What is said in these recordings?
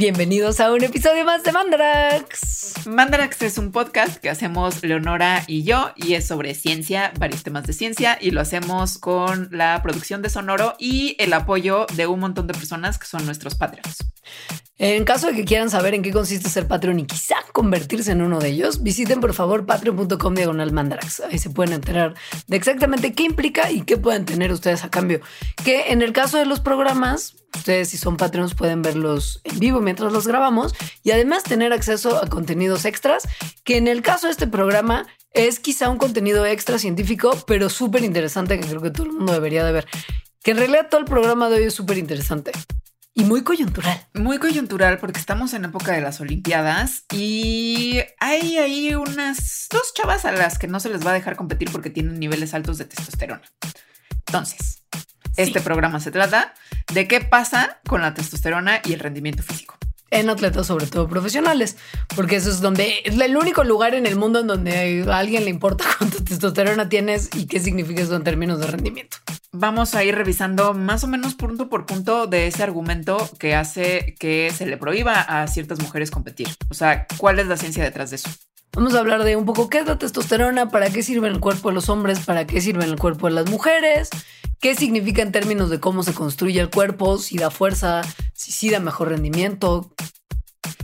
Bienvenidos a un episodio más de Mandarax. Mandarax es un podcast que hacemos Leonora y yo y es sobre ciencia, varios temas de ciencia y lo hacemos con la producción de Sonoro y el apoyo de un montón de personas que son nuestros Patreons. En caso de que quieran saber en qué consiste ser Patreon y quizá convertirse en uno de ellos, visiten por favor patreon.com diagonal mandarax. Ahí se pueden enterar de exactamente qué implica y qué pueden tener ustedes a cambio. Que en el caso de los programas, ustedes si son Patreons pueden verlos en vivo mientras los grabamos y además tener acceso a contenidos extras, que en el caso de este programa es quizá un contenido extra científico, pero súper interesante que creo que todo el mundo debería de ver. Que en realidad todo el programa de hoy es súper interesante. Y muy coyuntural. Muy coyuntural porque estamos en época de las Olimpiadas y hay ahí unas dos chavas a las que no se les va a dejar competir porque tienen niveles altos de testosterona. Entonces, este programa se trata de qué pasa con la testosterona y el rendimiento físico en atletas, sobre todo profesionales, porque eso es donde es el único lugar en el mundo en donde a alguien le importa cuánto testosterona tienes y qué significa eso en términos de rendimiento. Vamos a ir revisando más o menos punto por punto de ese argumento que hace que se le prohíba a ciertas mujeres competir. O sea, ¿cuál es la ciencia detrás de eso? Vamos a hablar de un poco qué es la testosterona, para qué sirve en el cuerpo de los hombres, para qué sirve en el cuerpo de las mujeres, qué significa en términos de cómo se construye el cuerpo, si da fuerza, si sí da mejor rendimiento.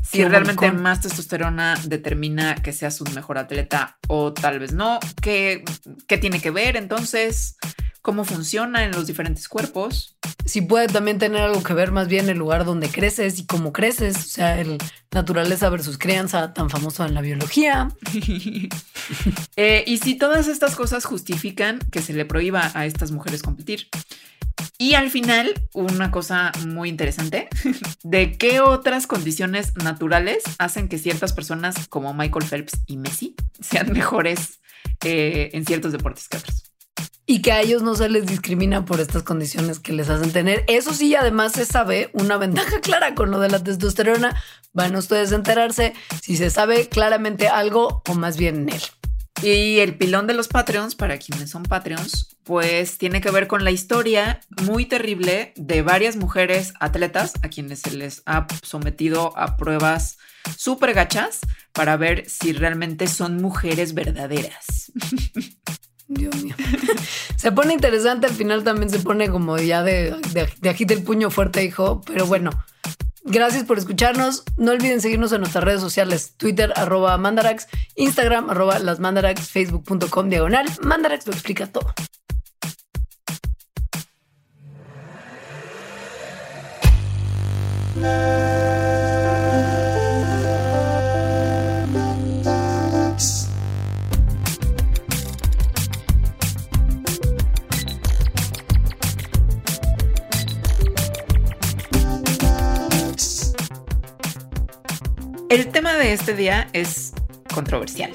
Si realmente más testosterona determina que seas un mejor atleta o tal vez no, ¿qué, qué tiene que ver entonces? Cómo funciona en los diferentes cuerpos. Si puede también tener algo que ver más bien el lugar donde creces y cómo creces, o sea, el naturaleza versus crianza tan famoso en la biología. Eh, y si todas estas cosas justifican que se le prohíba a estas mujeres competir. Y al final, una cosa muy interesante, de qué otras condiciones naturales hacen que ciertas personas como Michael Phelps y Messi sean mejores eh, en ciertos deportes que otros y que a ellos no se les discrimina por estas condiciones que les hacen tener. Eso sí, además se sabe una ventaja clara con lo de la testosterona. Van ustedes a enterarse si se sabe claramente algo o más bien él. Y el pilón de los Patreons, para quienes son Patreons, pues tiene que ver con la historia muy terrible de varias mujeres atletas a quienes se les ha sometido a pruebas súper gachas para ver si realmente son mujeres verdaderas. Dios mío. se pone interesante, al final también se pone como ya de, de, de agita el puño fuerte, hijo. Pero bueno, gracias por escucharnos. No olviden seguirnos en nuestras redes sociales: Twitter, arroba mandarax, Instagram, arroba las mandarax, facebook.com diagonal. Mandarax lo explica todo. El tema de este día es controversial.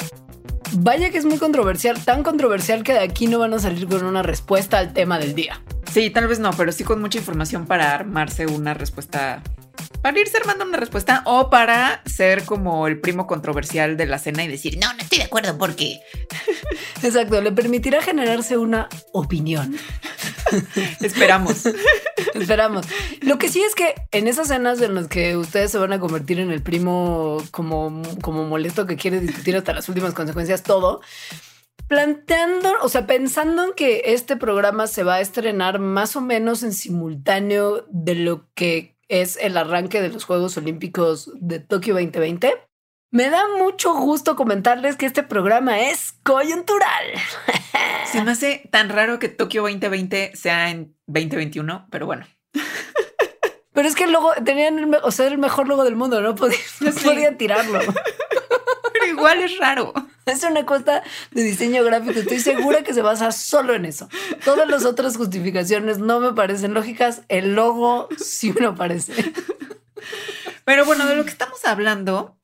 Vaya que es muy controversial, tan controversial que de aquí no van a salir con una respuesta al tema del día. Sí, tal vez no, pero sí con mucha información para armarse una respuesta, para irse armando una respuesta o para ser como el primo controversial de la cena y decir, no, no estoy de acuerdo porque... Exacto, le permitirá generarse una opinión. Esperamos. Esperamos. Lo que sí es que en esas cenas en las que ustedes se van a convertir en el primo como, como molesto que quiere discutir hasta las últimas consecuencias todo, planteando, o sea, pensando en que este programa se va a estrenar más o menos en simultáneo de lo que es el arranque de los Juegos Olímpicos de Tokio 2020. Me da mucho gusto comentarles que este programa es coyuntural. Se me hace tan raro que Tokio 2020 sea en 2021, pero bueno. Pero es que el logo tenían el, o sea, el mejor logo del mundo, no, podían, tirarlo. Pero igual es raro. Es una cosa de diseño gráfico. Estoy segura que se basa solo en eso. Todas las otras justificaciones no me parecen lógicas. El logo sí me parece. Pero bueno, de lo que estamos hablando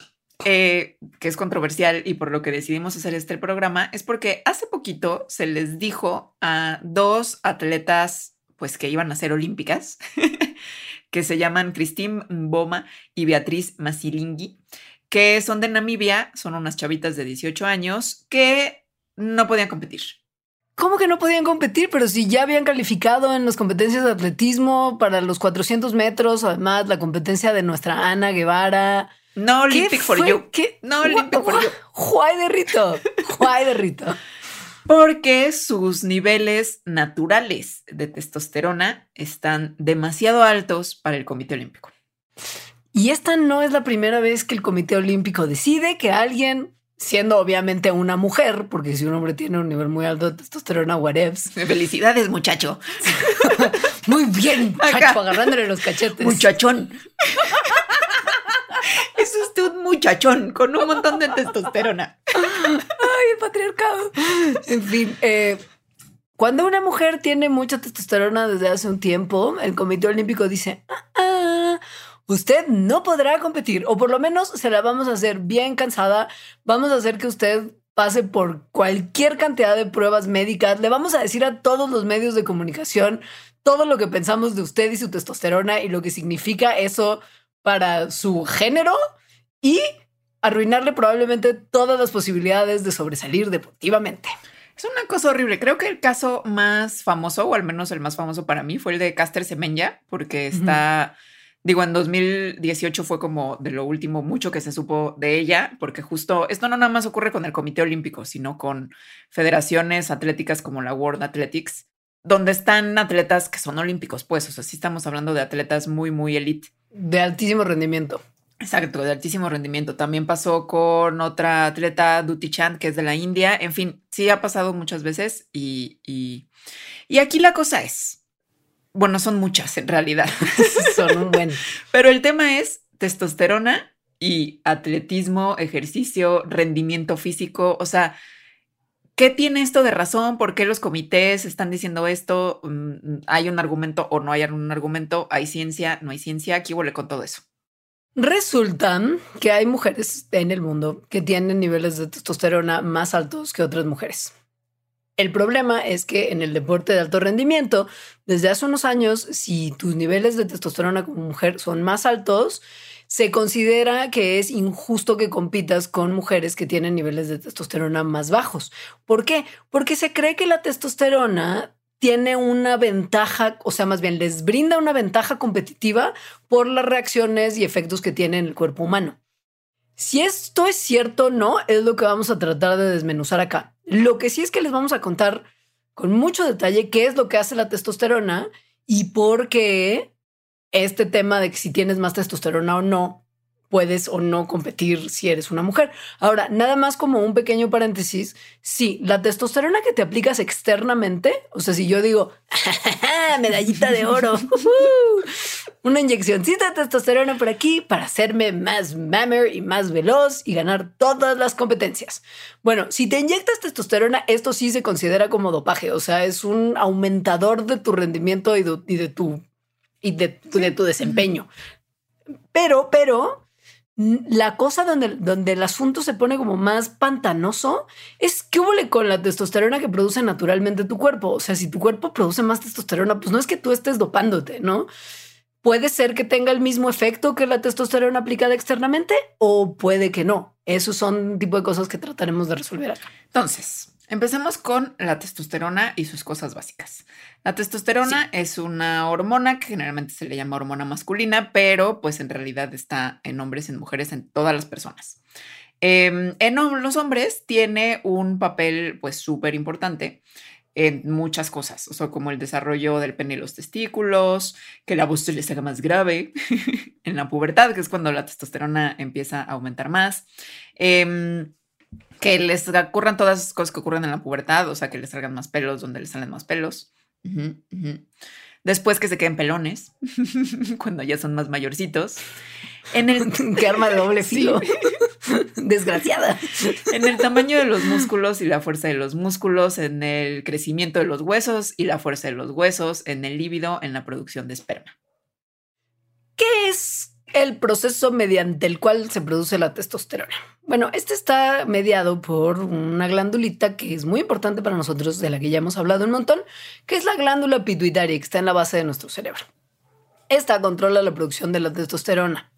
eh, que es controversial y por lo que decidimos hacer este programa, es porque hace poquito se les dijo a dos atletas, pues que iban a ser olímpicas, que se llaman Christine Boma y Beatriz Masilingi, que son de Namibia, son unas chavitas de 18 años que no podían competir. ¿Cómo que no podían competir? Pero si ya habían calificado en las competencias de atletismo para los 400 metros, además la competencia de nuestra Ana Guevara. No Olympic for you. ¿Qué? No Olympic for you. Juay de Rito. Juay de Rito. Porque sus niveles naturales de testosterona están demasiado altos para el Comité Olímpico. Y esta no es la primera vez que el Comité Olímpico decide que alguien siendo obviamente una mujer, porque si un hombre tiene un nivel muy alto de testosterona, whatevs. Felicidades, muchacho. muy bien, muchacho, agarrándole los cachetes. Muchachón. es usted un muchachón con un montón de testosterona. Ay, el patriarcado. En fin, eh, cuando una mujer tiene mucha testosterona desde hace un tiempo, el Comité Olímpico dice, ah, ah usted no podrá competir, o por lo menos se la vamos a hacer bien cansada. Vamos a hacer que usted pase por cualquier cantidad de pruebas médicas. Le vamos a decir a todos los medios de comunicación todo lo que pensamos de usted y su testosterona y lo que significa eso para su género y arruinarle probablemente todas las posibilidades de sobresalir deportivamente. Es una cosa horrible. Creo que el caso más famoso, o al menos el más famoso para mí, fue el de Caster Semenya, porque está... Digo, en 2018 fue como de lo último mucho que se supo de ella, porque justo esto no nada más ocurre con el Comité Olímpico, sino con federaciones atléticas como la World Athletics, donde están atletas que son olímpicos, pues, o sea, sí estamos hablando de atletas muy, muy elite. De altísimo rendimiento. Exacto, de altísimo rendimiento. También pasó con otra atleta, Duty Chand, que es de la India. En fin, sí ha pasado muchas veces y, y, y aquí la cosa es, bueno, son muchas en realidad. son un buen. Pero el tema es testosterona y atletismo, ejercicio, rendimiento físico. O sea, ¿qué tiene esto de razón? ¿Por qué los comités están diciendo esto? Mm, ¿Hay un argumento o no hay un argumento? ¿Hay ciencia? ¿No hay ciencia? Aquí vuelve con todo eso. Resulta que hay mujeres en el mundo que tienen niveles de testosterona más altos que otras mujeres. El problema es que en el deporte de alto rendimiento, desde hace unos años, si tus niveles de testosterona como mujer son más altos, se considera que es injusto que compitas con mujeres que tienen niveles de testosterona más bajos. ¿Por qué? Porque se cree que la testosterona tiene una ventaja, o sea, más bien les brinda una ventaja competitiva por las reacciones y efectos que tiene en el cuerpo humano. Si esto es cierto o no, es lo que vamos a tratar de desmenuzar acá. Lo que sí es que les vamos a contar con mucho detalle qué es lo que hace la testosterona y por qué este tema de que si tienes más testosterona o no puedes o no competir si eres una mujer. Ahora, nada más como un pequeño paréntesis, sí, la testosterona que te aplicas externamente, o sea, si yo digo, medallita de oro, una inyeccióncita de testosterona por aquí para hacerme más mammer y más veloz y ganar todas las competencias. Bueno, si te inyectas testosterona, esto sí se considera como dopaje, o sea, es un aumentador de tu rendimiento y de, tu y de, de tu desempeño. Pero, pero, la cosa donde, donde el asunto se pone como más pantanoso es que hubo con la testosterona que produce naturalmente tu cuerpo. O sea, si tu cuerpo produce más testosterona, pues no es que tú estés dopándote, ¿no? Puede ser que tenga el mismo efecto que la testosterona aplicada externamente o puede que no. Esos son tipo de cosas que trataremos de resolver acá. Entonces, Empecemos con la testosterona y sus cosas básicas. La testosterona es una hormona que generalmente se le llama hormona masculina, pero pues en realidad está en hombres, en mujeres, en todas las personas. Em, en los hombres tiene un papel pues súper importante en muchas cosas, o sea, como el desarrollo del pene y los testículos, que la voz se les haga más grave en la pubertad, que es cuando la testosterona empieza a aumentar más. Em, que les ocurran todas esas cosas que ocurren en la pubertad, o sea, que les salgan más pelos donde les salen más pelos. Después que se queden pelones, cuando ya son más mayorcitos. En el que arma de doble filo. Desgraciada. En el tamaño de los músculos y la fuerza de los músculos, en el crecimiento de los huesos y la fuerza de los huesos, en el líbido, en la producción de esperma. ¿Qué es el proceso mediante el cual se produce la testosterona. Bueno, este está mediado por una glandulita que es muy importante para nosotros, de la que ya hemos hablado un montón, que es la glándula pituitaria que está en la base de nuestro cerebro. Esta controla la producción de la testosterona.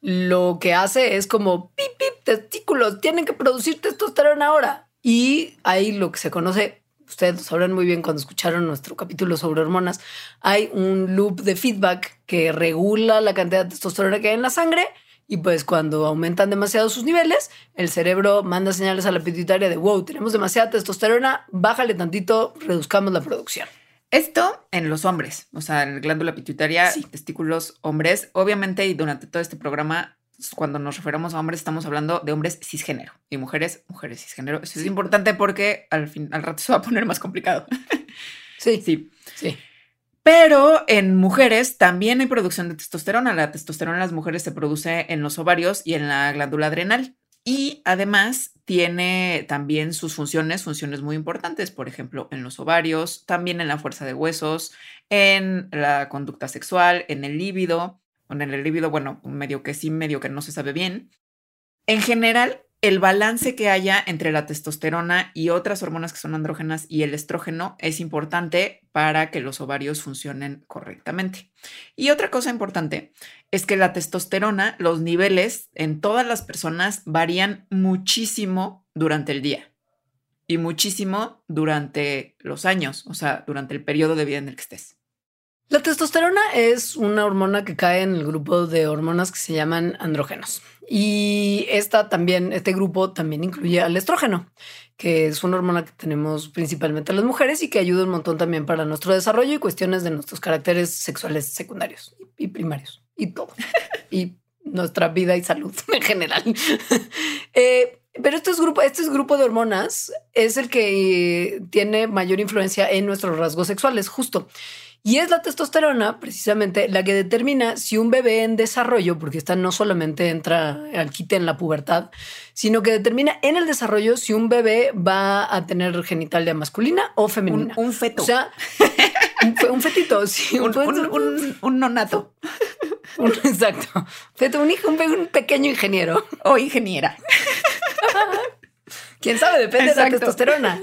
Lo que hace es como pip, pip, testículos, tienen que producir testosterona ahora. Y hay lo que se conoce ustedes lo sabrán muy bien cuando escucharon nuestro capítulo sobre hormonas, hay un loop de feedback que regula la cantidad de testosterona que hay en la sangre y pues cuando aumentan demasiado sus niveles, el cerebro manda señales a la pituitaria de, wow, tenemos demasiada testosterona, bájale tantito, reduzcamos la producción. Esto en los hombres, o sea, el glándula pituitaria, testículos hombres, obviamente y durante todo este programa cuando nos referimos a hombres, estamos hablando de hombres cisgénero y mujeres, mujeres cisgénero. Eso es importante porque al, fin, al rato se va a poner más complicado. Sí, sí, sí. Pero en mujeres también hay producción de testosterona. La testosterona en las mujeres se produce en los ovarios y en la glándula adrenal. Y además tiene también sus funciones, funciones muy importantes, por ejemplo, en los ovarios, también en la fuerza de huesos, en la conducta sexual, en el líbido en el líbido, bueno, medio que sí, medio que no se sabe bien. En general, el balance que haya entre la testosterona y otras hormonas que son andrógenas y el estrógeno es importante para que los ovarios funcionen correctamente. Y otra cosa importante es que la testosterona, los niveles en todas las personas varían muchísimo durante el día y muchísimo durante los años, o sea, durante el periodo de vida en el que estés. La testosterona es una hormona que cae en el grupo de hormonas que se llaman andrógenos. Y esta también, este grupo también incluye al estrógeno, que es una hormona que tenemos principalmente las mujeres y que ayuda un montón también para nuestro desarrollo y cuestiones de nuestros caracteres sexuales secundarios y primarios y todo. y nuestra vida y salud en general. Eh, pero este grupo, este grupo de hormonas es el que tiene mayor influencia en nuestros rasgos sexuales, justo. Y es la testosterona precisamente la que determina si un bebé en desarrollo, porque esta no solamente entra al quite en la pubertad, sino que determina en el desarrollo si un bebé va a tener genitalia masculina o femenina. Un, feto. O sea, un, fetito, sí. Un, nonato. exacto. Feto, un, hijo, un, pequeño ingeniero. O ingeniera. ¿Quién sabe? Depende de la testosterona.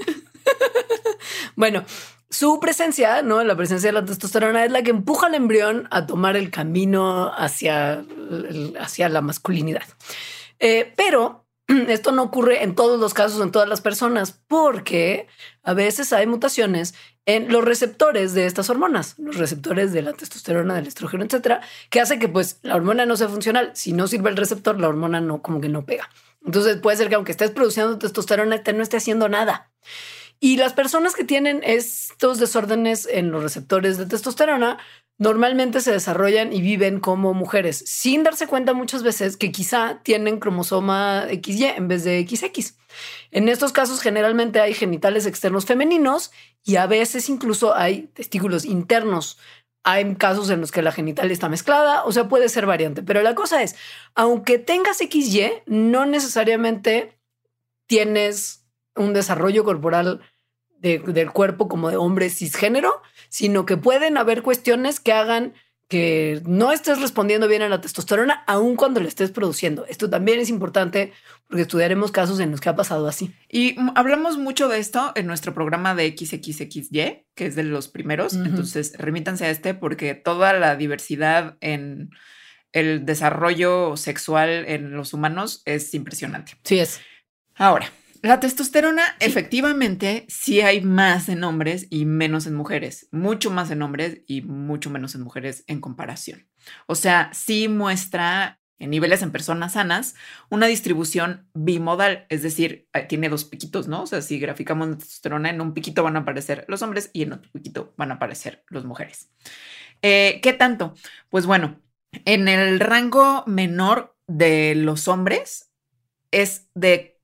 bueno, su presencia, ¿no? La presencia de la testosterona es la que empuja al embrión a tomar el camino hacia, hacia la masculinidad. Eh, pero esto no ocurre en todos los casos, en todas las personas, porque a veces hay mutaciones en los receptores de estas hormonas, los receptores de la testosterona, del estrógeno, etcétera, que hace que pues la hormona no sea funcional. Si no sirve el receptor, la hormona no, como que no pega. Entonces puede ser que aunque estés produciendo testosterona, este no esté haciendo nada. Y las personas que tienen estos desórdenes en los receptores de testosterona normalmente se desarrollan y viven como mujeres sin darse cuenta muchas veces que quizá tienen cromosoma XY en vez de XX. En estos casos generalmente hay genitales externos femeninos y a veces incluso hay testículos internos. Hay casos en los que la genital está mezclada, o sea, puede ser variante, pero la cosa es, aunque tengas XY, no necesariamente tienes un desarrollo corporal del cuerpo como de hombre cisgénero, sino que pueden haber cuestiones que hagan que no estés respondiendo bien a la testosterona, aun cuando la estés produciendo. Esto también es importante porque estudiaremos casos en los que ha pasado así. Y hablamos mucho de esto en nuestro programa de XXXY, que es de los primeros. Entonces, remítanse a este porque toda la diversidad en el desarrollo sexual en los humanos es impresionante. Sí es. Ahora, la testosterona, efectivamente, sí hay más en hombres y menos en mujeres, mucho más en hombres y mucho menos en mujeres en comparación. O sea, sí muestra en niveles en personas sanas una distribución bimodal, es decir, eh, tiene dos piquitos, ¿no? O sea, si graficamos la testosterona, en un piquito van a aparecer los hombres y en otro piquito van a aparecer las mujeres. Eh, ¿Qué tanto? Pues bueno, en el rango menor de los hombres es de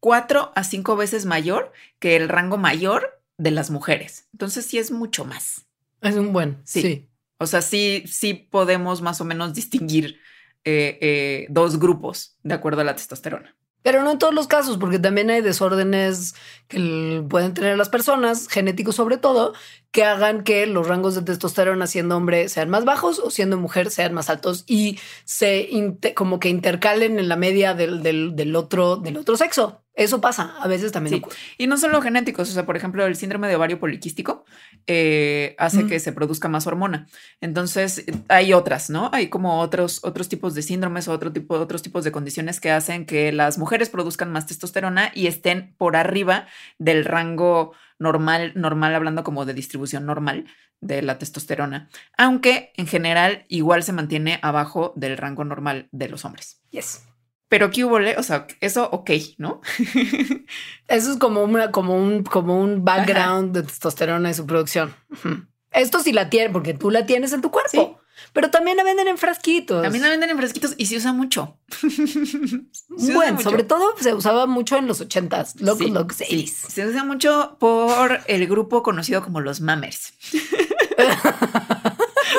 cuatro a cinco veces mayor que el rango mayor de las mujeres. Entonces sí es mucho más. Es un buen. Sí. O sea, sí, sí podemos más o menos distinguir eh, eh, dos grupos de acuerdo a la testosterona. Pero no en todos los casos, porque también hay desórdenes que pueden tener las personas, genéticos sobre todo, que hagan que los rangos de testosterona siendo hombre sean más bajos o siendo mujer sean más altos y se como que intercalen en la media del, del, otro, del otro sexo. Eso pasa, a veces también Y no solo genéticos, o sea, por ejemplo, el síndrome de ovario poliquístico eh, hace que se produzca más hormona. Entonces, hay otras, ¿no? Hay como otros, otros tipos de síndromes o otro tipo, otros tipos de condiciones que hacen que las mujeres produzcan más testosterona y estén por arriba del rango normal, normal, hablando como de distribución normal de la testosterona, aunque en general igual se mantiene abajo del rango normal de los hombres. Yes. Pero qué hubo, o sea, eso ok, ¿no? eso es como una, como un, como un background de testosterona y su producción. Esto sí la tiene, porque tú la tienes en tu cuerpo. Pero también la venden en frasquitos. También la venden en frasquitos y se usa mucho. bueno, sobre todo se usaba mucho en los ochentas, locos, locos, Se usa mucho por el grupo conocido como los Mammers.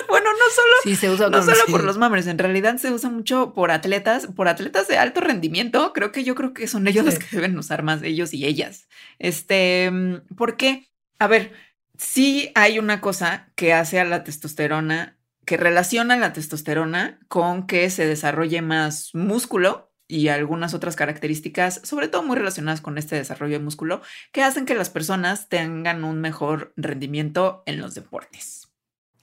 bueno, no solo, se usa no solo por los mammers, en realidad se usa mucho por atletas, por atletas de alto rendimiento. Creo que yo creo que son ellos los que deben usar más, ellos y ellas. Este, ¿por qué? A ver, sí hay una cosa que hace a la testosterona que relaciona la testosterona con que se desarrolle más músculo y algunas otras características, sobre todo muy relacionadas con este desarrollo de músculo, que hacen que las personas tengan un mejor rendimiento en los deportes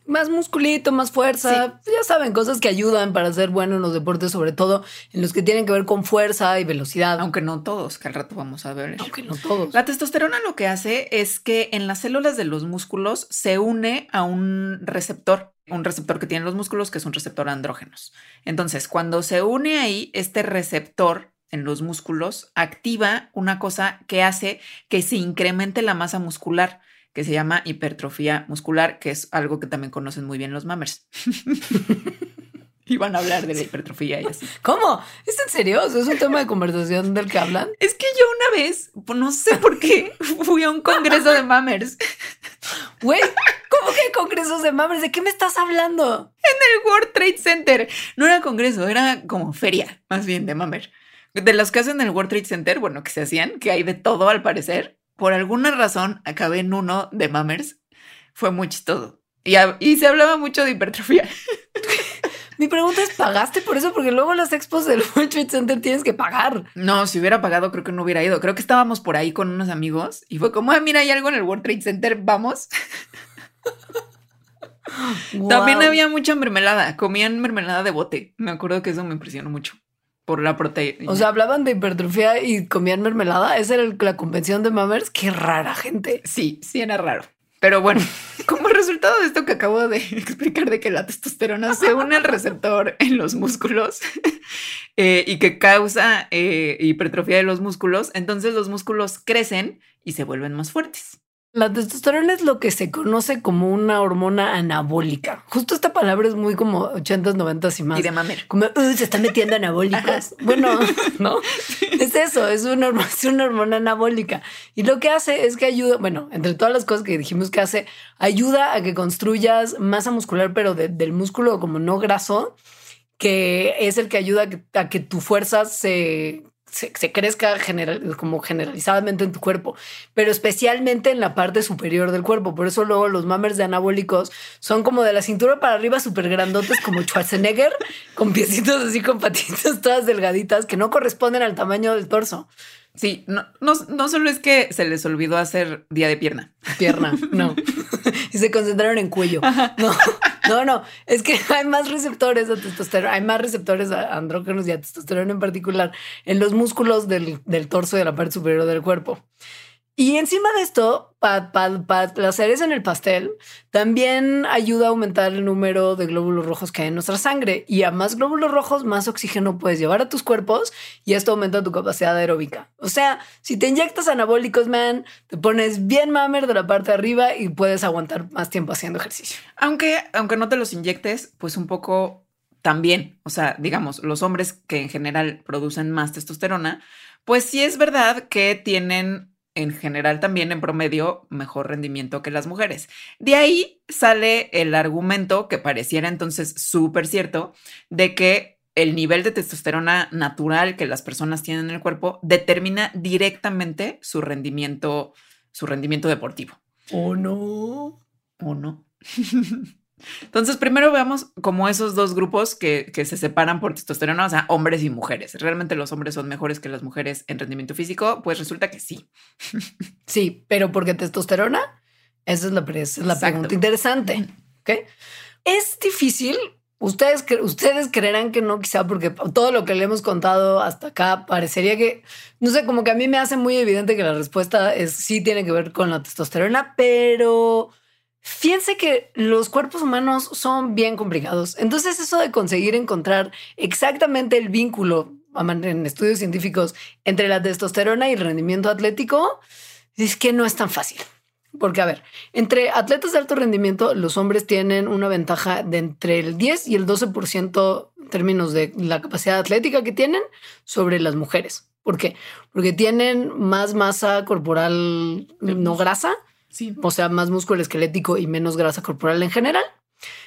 más musculito, más fuerza. Ya saben, cosas que ayudan para ser bueno en los deportes, sobre todo en los que tienen que ver con fuerza y velocidad. Aunque no todos, que al rato vamos a ver. Aunque no todos. La testosterona lo que hace es que en las células de los músculos se une a un receptor, un receptor que tienen los músculos, que es un receptor andrógenos. Entonces, cuando se une ahí, este receptor en los músculos activa una cosa que hace que se incremente la masa muscular que se llama hipertrofia muscular, que es algo que también conocen muy bien los mammers. y van a hablar de la y así. ¿Cómo? ¿Es en serio? ¿Es un tema de conversación del que hablan? Es que yo una vez, pues, no sé por qué, fui a un congreso de mammers. Güey, ¿cómo que congresos de mammers? ¿De qué me estás hablando? En el World Trade Center. No era congreso, era como feria, más bien, de mammer. De las que hacen en el World Trade Center, bueno, que se hacían, que hay de todo al parecer por alguna razón acabé en uno de Mammers. Fue muy chistoso. Y, y se hablaba mucho de hipertrofia. Mi pregunta es, ¿pagaste por eso? Porque luego las expos del World Trade Center tienes que pagar. No, si hubiera pagado creo que no hubiera ido. Creo que estábamos por ahí con unos amigos y fue como, ah, mira, hay algo en el World Trade Center, vamos. También había mucha mermelada, comían mermelada de bote. Me acuerdo que eso me impresionó mucho por la proteína. O sea, hablaban de hipertrofia y comían mermelada. Esa era la convención de Mammers. Qué rara gente. Sí, sí era raro. Pero bueno, como resultado de esto que acabo de explicar de que la testosterona se une al receptor en los músculos eh, y que causa eh, hipertrofia de los músculos, entonces los músculos crecen y se vuelven más fuertes. La testosterona es lo que se conoce como una hormona anabólica. Justo esta palabra es muy como 80s, 90 y más. Y de mamer. Como se está metiendo anabólicas. Bueno, no es eso, es una, es una hormona anabólica. Y lo que hace es que ayuda, bueno, entre todas las cosas que dijimos que hace, ayuda a que construyas masa muscular, pero del músculo como no graso, que es el que ayuda a que tu fuerza se se, crezca general, como generalizadamente en tu cuerpo, pero especialmente en la parte superior del cuerpo. Por eso luego los mammers de anabólicos son como de la cintura para arriba súper grandotes como Schwarzenegger, con piecitos así con patitas todas delgaditas que no corresponden al tamaño del torso. Sí, no, no, no solo es que se les olvidó hacer día de pierna. Pierna, no. y se concentraron en cuello. No, no, no. Es que hay más receptores a testosterona, hay más receptores a andrógenos y a testosterona en particular en los músculos del, del torso y de la parte superior del cuerpo. Y encima de esto, para pa, en el pastel, también ayuda a aumentar el número de glóbulos rojos que hay en nuestra sangre. Y a más glóbulos rojos, más oxígeno puedes llevar a tus cuerpos y esto aumenta tu capacidad aeróbica. O sea, si te inyectas anabólicos, man, te pones bien mamer de la parte de arriba y puedes aguantar más tiempo haciendo ejercicio. Aunque, aunque no te los inyectes, pues un poco también, o sea, digamos, los hombres que en general producen más testosterona, pues sí es verdad que tienen en general también en promedio mejor rendimiento que las mujeres. De ahí sale el argumento que pareciera entonces súper cierto de que el nivel de testosterona natural que las personas tienen en el cuerpo determina directamente su rendimiento, su rendimiento deportivo. ¿O no? ¿O no? Entonces, primero veamos como esos dos grupos que, se separan por testosterona, o sea, hombres y mujeres. ¿Realmente los hombres son mejores que las mujeres en rendimiento físico? Pues resulta que sí. Sí, pero porque testosterona, esa es la, es la pregunta interesante. ¿okay? Es difícil Ustedes, ustedes creerán que no, quizá porque todo lo que le hemos contado hasta acá parecería que, no sé, como que a mí me hace muy evidente que la respuesta es sí tiene que ver con la testosterona, pero fíjense que los cuerpos humanos son bien complicados. Entonces eso de conseguir encontrar exactamente el vínculo en estudios científicos entre la testosterona y el rendimiento atlético es que no es tan fácil. Porque, a ver, entre atletas de alto rendimiento, los hombres tienen una ventaja de entre el 10 y el 12% en términos de la capacidad atlética que tienen sobre las mujeres. ¿Por qué? Porque tienen más masa corporal no grasa, o sea, más músculo esquelético y menos grasa corporal en general.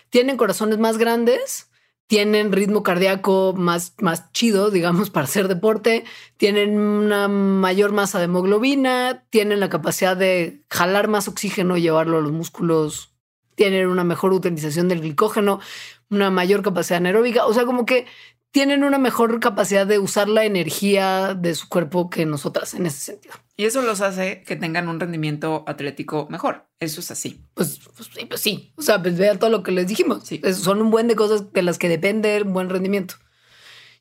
Tienen corazones más grandes, tienen ritmo cardíaco más, más chido, digamos, para hacer deporte, tienen una mayor masa de hemoglobina, tienen la capacidad de jalar más oxígeno y llevarlo a los músculos, tienen una mejor utilización del glicógeno, una mayor capacidad anaeróbica, o sea, como que tienen una mejor capacidad de usar la energía de su cuerpo que nosotras en ese sentido. Y eso los hace que tengan un rendimiento atlético mejor. Eso es así. Pues, pues sí, pues sí. O sea, pues vean todo lo que les dijimos. Sí. son un buen de cosas de las que depende un buen rendimiento.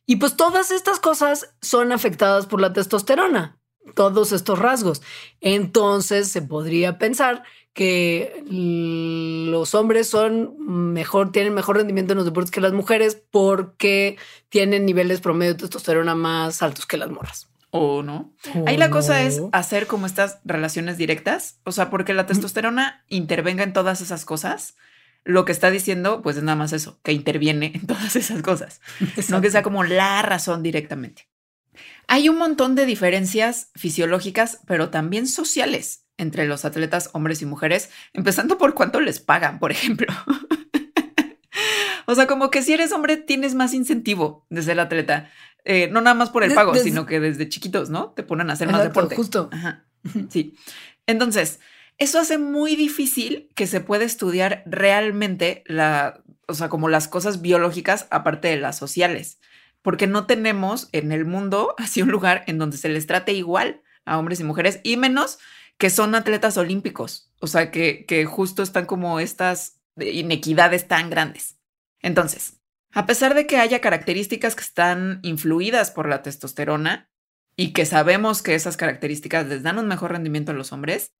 Y pues todas estas cosas son afectadas por la testosterona, todos estos rasgos. Entonces se podría pensar que los hombres son mejor, tienen mejor rendimiento en los deportes que las mujeres porque tienen niveles promedio de testosterona más altos que las morras. O no. Ahí la cosa es hacer como estas relaciones directas, o sea, porque la testosterona intervenga en todas esas cosas. Lo que está diciendo, pues es nada más eso, que interviene en todas esas cosas, no que sea como la razón directamente. Hay un montón de diferencias fisiológicas, pero también sociales entre los atletas hombres y mujeres, empezando por cuánto les pagan, por ejemplo. o sea, como que si eres hombre tienes más incentivo de ser atleta, eh, no nada más por el pago, sino que desde chiquitos, ¿no? Te ponen a hacer más deporte. Justo. Ajá. Sí. Entonces, eso hace muy difícil que se pueda estudiar realmente la, o sea, como las cosas biológicas aparte de las sociales, porque no tenemos en el mundo así un lugar en donde se les trate igual a hombres y mujeres y menos que son atletas olímpicos, o sea, que, justo están como estas inequidades tan grandes. Entonces, a pesar de que haya características que están influidas por la testosterona y que sabemos que esas características les dan un mejor rendimiento a los hombres,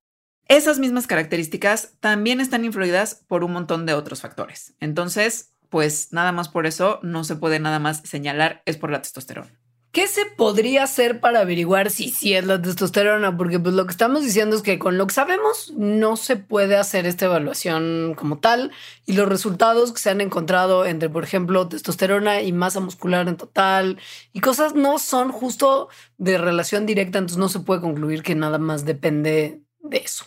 esas mismas características también están influidas por un montón de otros factores. Entonces, pues nada más por eso no se puede nada más señalar es por la testosterona. ¿Qué se podría hacer para averiguar si sí es la testosterona? Porque pues lo que estamos diciendo es que con lo que sabemos no se puede hacer esta evaluación como tal y los resultados que se han encontrado entre, por ejemplo, testosterona y masa muscular en total y cosas no son justo de relación directa, entonces no se puede concluir que nada más depende de eso.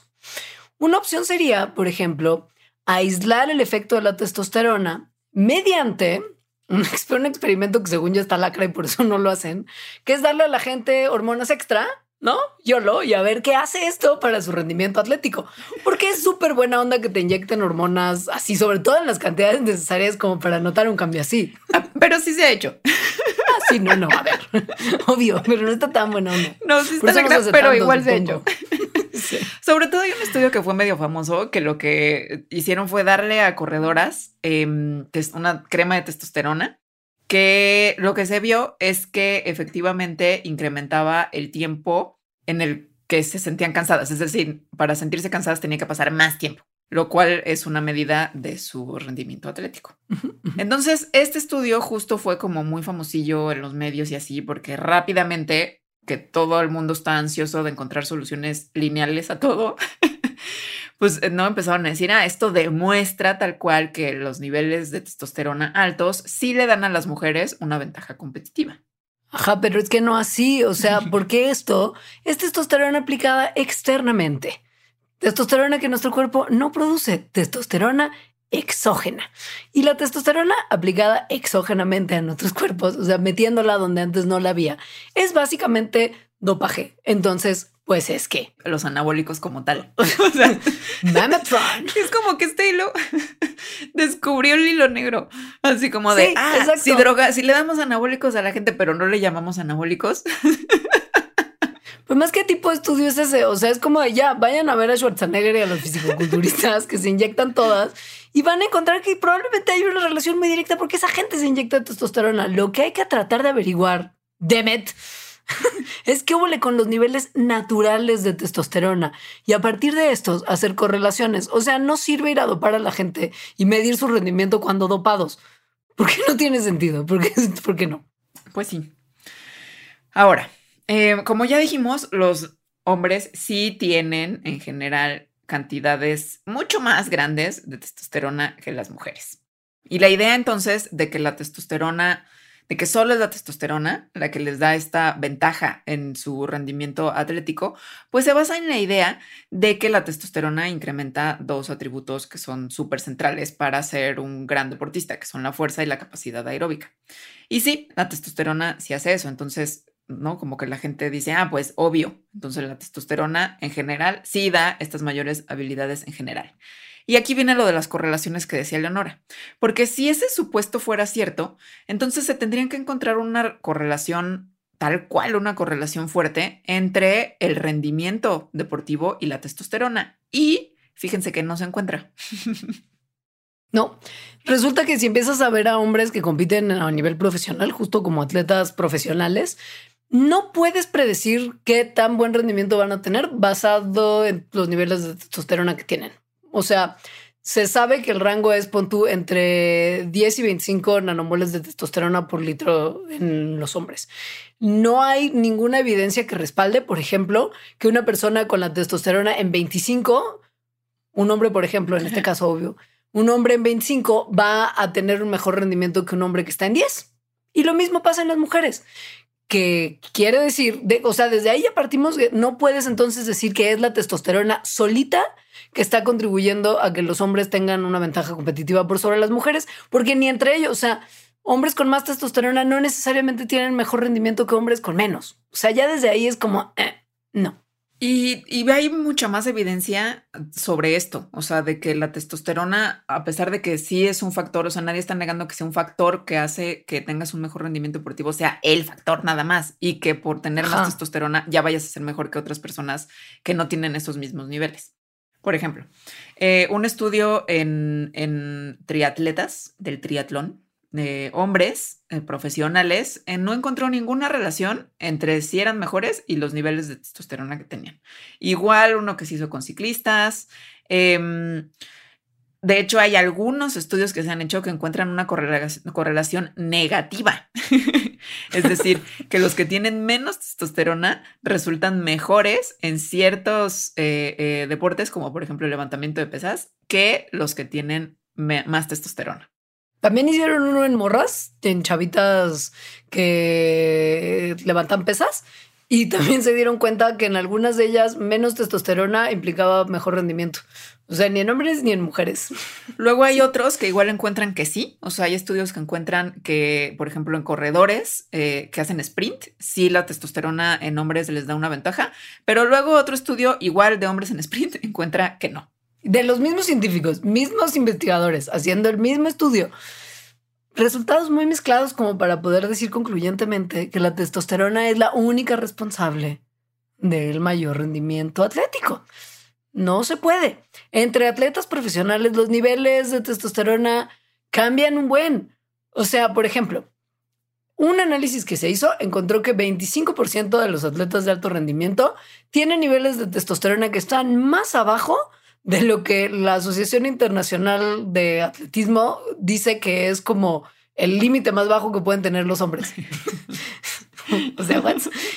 Una opción sería, por ejemplo, aislar el efecto de la testosterona mediante un, experimento que según ya está lacra y por eso no lo hacen, que es darle a la gente hormonas extra, ¿no? YOLO, y a ver qué hace esto para su rendimiento atlético. Porque es súper buena onda que te inyecten hormonas así, sobre todo en las cantidades necesarias como para notar un cambio así. Pero sí se ha hecho. Ah, sí, no, no, a ver. Obvio, pero no está tan buena onda. No, sí está lacra, pero igual se ha hecho. Sobre todo hay un estudio que fue medio famoso que lo que hicieron fue darle a corredoras em, una crema de testosterona que lo que se vio es que efectivamente incrementaba el tiempo en el que se sentían cansadas. Es decir, para sentirse cansadas tenía que pasar más tiempo, lo cual es una medida de su rendimiento atlético. Entonces, este estudio justo fue como muy famosillo en los medios y así, porque rápidamente que todo el mundo está ansioso de encontrar soluciones lineales a todo, pues eh, no empezaron a decir, ah, esto demuestra tal cual que los niveles de testosterona altos sí le dan a las mujeres una ventaja competitiva. Ajá, pero es que no así, o sea, porque esto es testosterona aplicada externamente. Testosterona que nuestro cuerpo no produce, testosterona exógena. Y la testosterona aplicada exógenamente a nuestros cuerpos, o sea, metiéndola donde antes no la había, es básicamente dopaje. Entonces, pues es que los anabólicos como tal. o sea, Es como que este hilo descubrió el hilo negro. Así como de, ah, si droga, si le damos anabólicos a la gente, pero no le llamamos anabólicos. Pero más qué tipo de estudio es ese. O sea, es como de ya, vayan a ver a Schwarzenegger y a los fisicoculturistas que se inyectan todas y van a encontrar que probablemente hay una relación muy directa porque esa gente se inyecta testosterona. Lo que hay que tratar de averiguar, Demet, es que hubo con los niveles naturales de testosterona y a partir de estos hacer correlaciones. O sea, no sirve ir a dopar a la gente y medir su rendimiento cuando dopados. Porque no tiene sentido. ¿Por qué, no? Pues sí. Ahora, eh, como ya dijimos, los hombres sí tienen en general cantidades mucho más grandes de testosterona que las mujeres. Y la idea entonces de que la testosterona, de que solo es la testosterona la que les da esta ventaja en su rendimiento atlético, pues se basa en la idea de que la testosterona incrementa dos atributos que son súper centrales para ser un gran deportista, que son la fuerza y la capacidad aeróbica. Y sí, la testosterona sí hace eso. Entonces, ¿no? Como que la gente dice, ah, pues obvio. Entonces la testosterona en general sí da estas mayores habilidades en general. Y aquí viene lo de las correlaciones que decía Leonora, porque si ese supuesto fuera cierto, entonces se tendrían que encontrar una correlación tal cual, una correlación fuerte entre el rendimiento deportivo y la testosterona. Y fíjense que no se encuentra. No, resulta que si empiezas a ver a hombres que compiten a nivel profesional, justo como atletas profesionales, no puedes predecir qué tan buen rendimiento van a tener basado en los niveles de testosterona que tienen. O sea, se sabe que el rango es, pon tú, entre 10 y 25 nanomoles de testosterona por litro en los hombres. No hay ninguna evidencia que respalde, por ejemplo, que una persona con la testosterona en 25, un hombre, por ejemplo, en este caso obvio, un hombre en 25 va a tener un mejor rendimiento que un hombre que está en 10. Y lo mismo pasa en las mujeres que quiere decir, de, o sea, desde ahí ya partimos, no puedes entonces decir que es la testosterona solita que está contribuyendo a que los hombres tengan una ventaja competitiva por sobre las mujeres, porque ni entre ellos, o sea, hombres con más testosterona no necesariamente tienen mejor rendimiento que hombres con menos. O sea, ya desde ahí es como, eh, no. Y, hay mucha más evidencia sobre esto, o sea, de que la testosterona, a pesar de que sí es un factor, o sea, nadie está negando que sea un factor que hace que tengas un mejor rendimiento deportivo, sea el factor nada más, y que por tener más testosterona ya vayas a ser mejor que otras personas que no tienen esos mismos niveles. Por ejemplo, eh, un estudio en, en triatletas del triatlón hombres eh, profesionales eh, no encontró ninguna relación entre si eran mejores y los niveles de testosterona que tenían. Igual uno que se hizo con ciclistas. Em, de hecho, hay algunos estudios que se han hecho que encuentran una correlación negativa. es decir, que los que tienen menos testosterona resultan mejores en ciertos eh, deportes, como por ejemplo el levantamiento de pesas, que los que tienen más testosterona. También hicieron uno en morras, en chavitas que levantan pesas. Y también se dieron cuenta que en algunas de ellas menos testosterona implicaba mejor rendimiento. O sea, ni en hombres ni en mujeres. Luego hay otros que igual encuentran que sí. O sea, hay estudios que encuentran que, por ejemplo, en corredores eh, que hacen sprint, sí la testosterona en hombres les da una ventaja. Pero luego otro estudio igual de hombres en sprint encuentra que no de los mismos científicos, mismos investigadores, haciendo el mismo estudio. Resultados muy mezclados como para poder decir concluyentemente que la testosterona es la única responsable del mayor rendimiento atlético. No se puede. Entre atletas profesionales los niveles de testosterona cambian un buen. O sea, por ejemplo, un análisis que se hizo encontró que 25% de los atletas de alto rendimiento tienen niveles de testosterona que están más abajo de lo que la Asociación Internacional de Atletismo dice que es como el límite más bajo que pueden tener los hombres. o sea,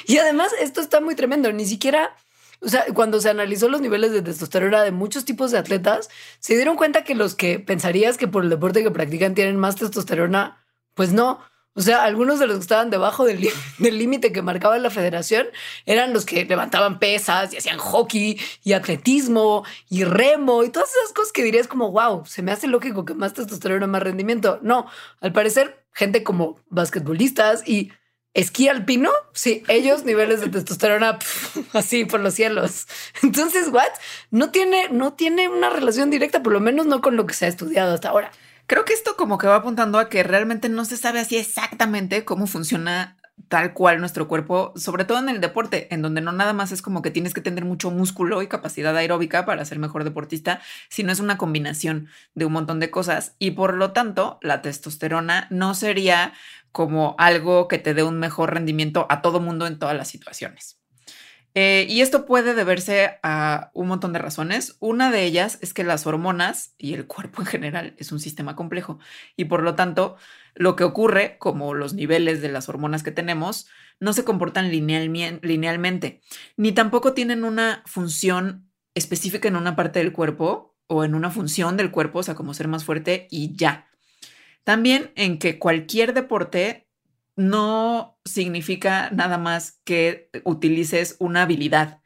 y además esto está muy tremendo, ni siquiera o sea, cuando se analizó los niveles de testosterona de muchos tipos de atletas, se dieron cuenta que los que pensarías que por el deporte que practican tienen más testosterona, pues no. O sea, algunos de los que estaban debajo del límite que marcaba la federación eran los que levantaban pesas y hacían hockey y atletismo y remo y todas esas cosas que dirías como, wow, se me hace lógico que más testosterona, más rendimiento. No, al parecer, gente como basquetbolistas y esquí alpino, sí, ellos niveles de testosterona así por los cielos. Entonces, what? No tiene, no tiene una relación directa, por lo menos no con lo que se ha estudiado hasta ahora. Creo que esto como que va apuntando a que realmente no se sabe así exactamente cómo funciona tal cual nuestro cuerpo, sobre todo en el deporte, en donde no nada más es como que tienes que tener mucho músculo y capacidad aeróbica para ser mejor deportista, sino es una combinación de un montón de cosas y por lo tanto la testosterona no sería como algo que te dé un mejor rendimiento a todo mundo en todas las situaciones. Eh, y esto puede deberse a un montón de razones. Una de ellas es que las hormonas y el cuerpo en general es un sistema complejo y por lo tanto lo que ocurre, como los niveles de las hormonas que tenemos, no se comportan linealmente, ni tampoco tienen una función específica en una parte del cuerpo o en una función del cuerpo, o sea, como ser más fuerte y ya. También en que cualquier deporte no significa nada más que utilices una habilidad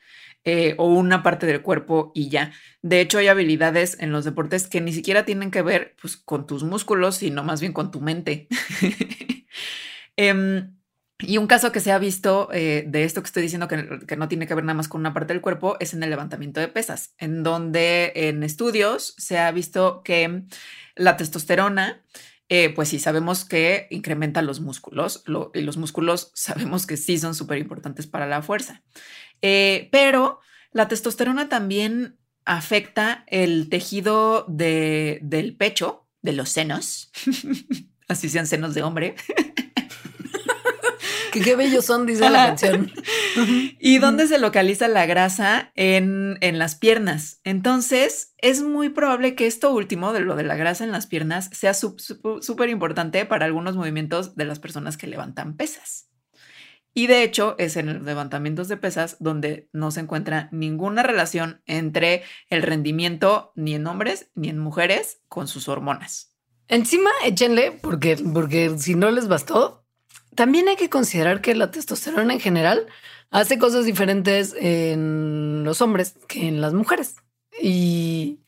eh, o una parte del cuerpo y ya. De hecho, hay habilidades en los deportes que ni siquiera tienen que ver pues, con tus músculos, sino más bien con tu mente. Em, y un caso que se ha visto eh, de esto que estoy diciendo que, que, no tiene que ver nada más con una parte del cuerpo es en el levantamiento de pesas, en donde en estudios se ha visto que la testosterona eh, pues sí, sabemos que incrementa los músculos y los músculos sabemos que sí son súper importantes para la fuerza. Eh, pero la testosterona también afecta el tejido del pecho, de los senos, así sean senos de hombre. que qué bellos son, dice la canción. ¿Y dónde se localiza la grasa? En, en las piernas. Entonces, es muy probable que esto último, de lo de la grasa en las piernas, sea súper importante para algunos movimientos de las personas que levantan pesas. Y de hecho, es en los levantamientos de pesas donde no se encuentra ninguna relación entre el rendimiento ni en hombres ni en mujeres con sus hormonas. Encima, échenle, porque, porque si no les bastó, también hay que considerar que la testosterona en general hace cosas diferentes en los hombres que en las mujeres. Y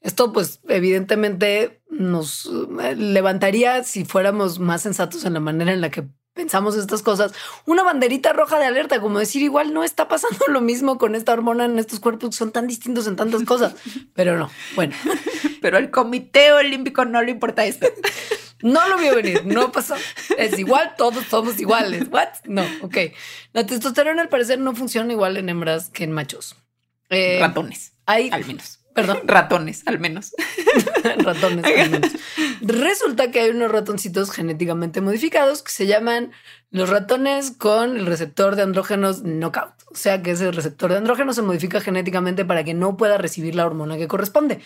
esto pues evidentemente nos eh, levantaría, si fuéramos más sensatos en la manera en la que pensamos estas cosas, una banderita roja de alerta, como decir, igual no está pasando lo mismo con esta hormona en estos cuerpos que son tan distintos en tantas cosas, pero no, bueno. Pero al Comité Olímpico no le importa esto. No lo vio venir, no pasó. Es igual, todos somos iguales. ¿What? No, ok. La testosterona al parecer no funciona igual en hembras que en machos. Eh, ratones. Hay, al menos. Perdón. Ratones, al menos. ratones, al menos. Resulta que hay unos ratoncitos genéticamente modificados que se llaman los ratones con el receptor de andrógenos knockout. O sea que ese receptor de andrógenos se modifica genéticamente para que no pueda recibir la hormona que corresponde.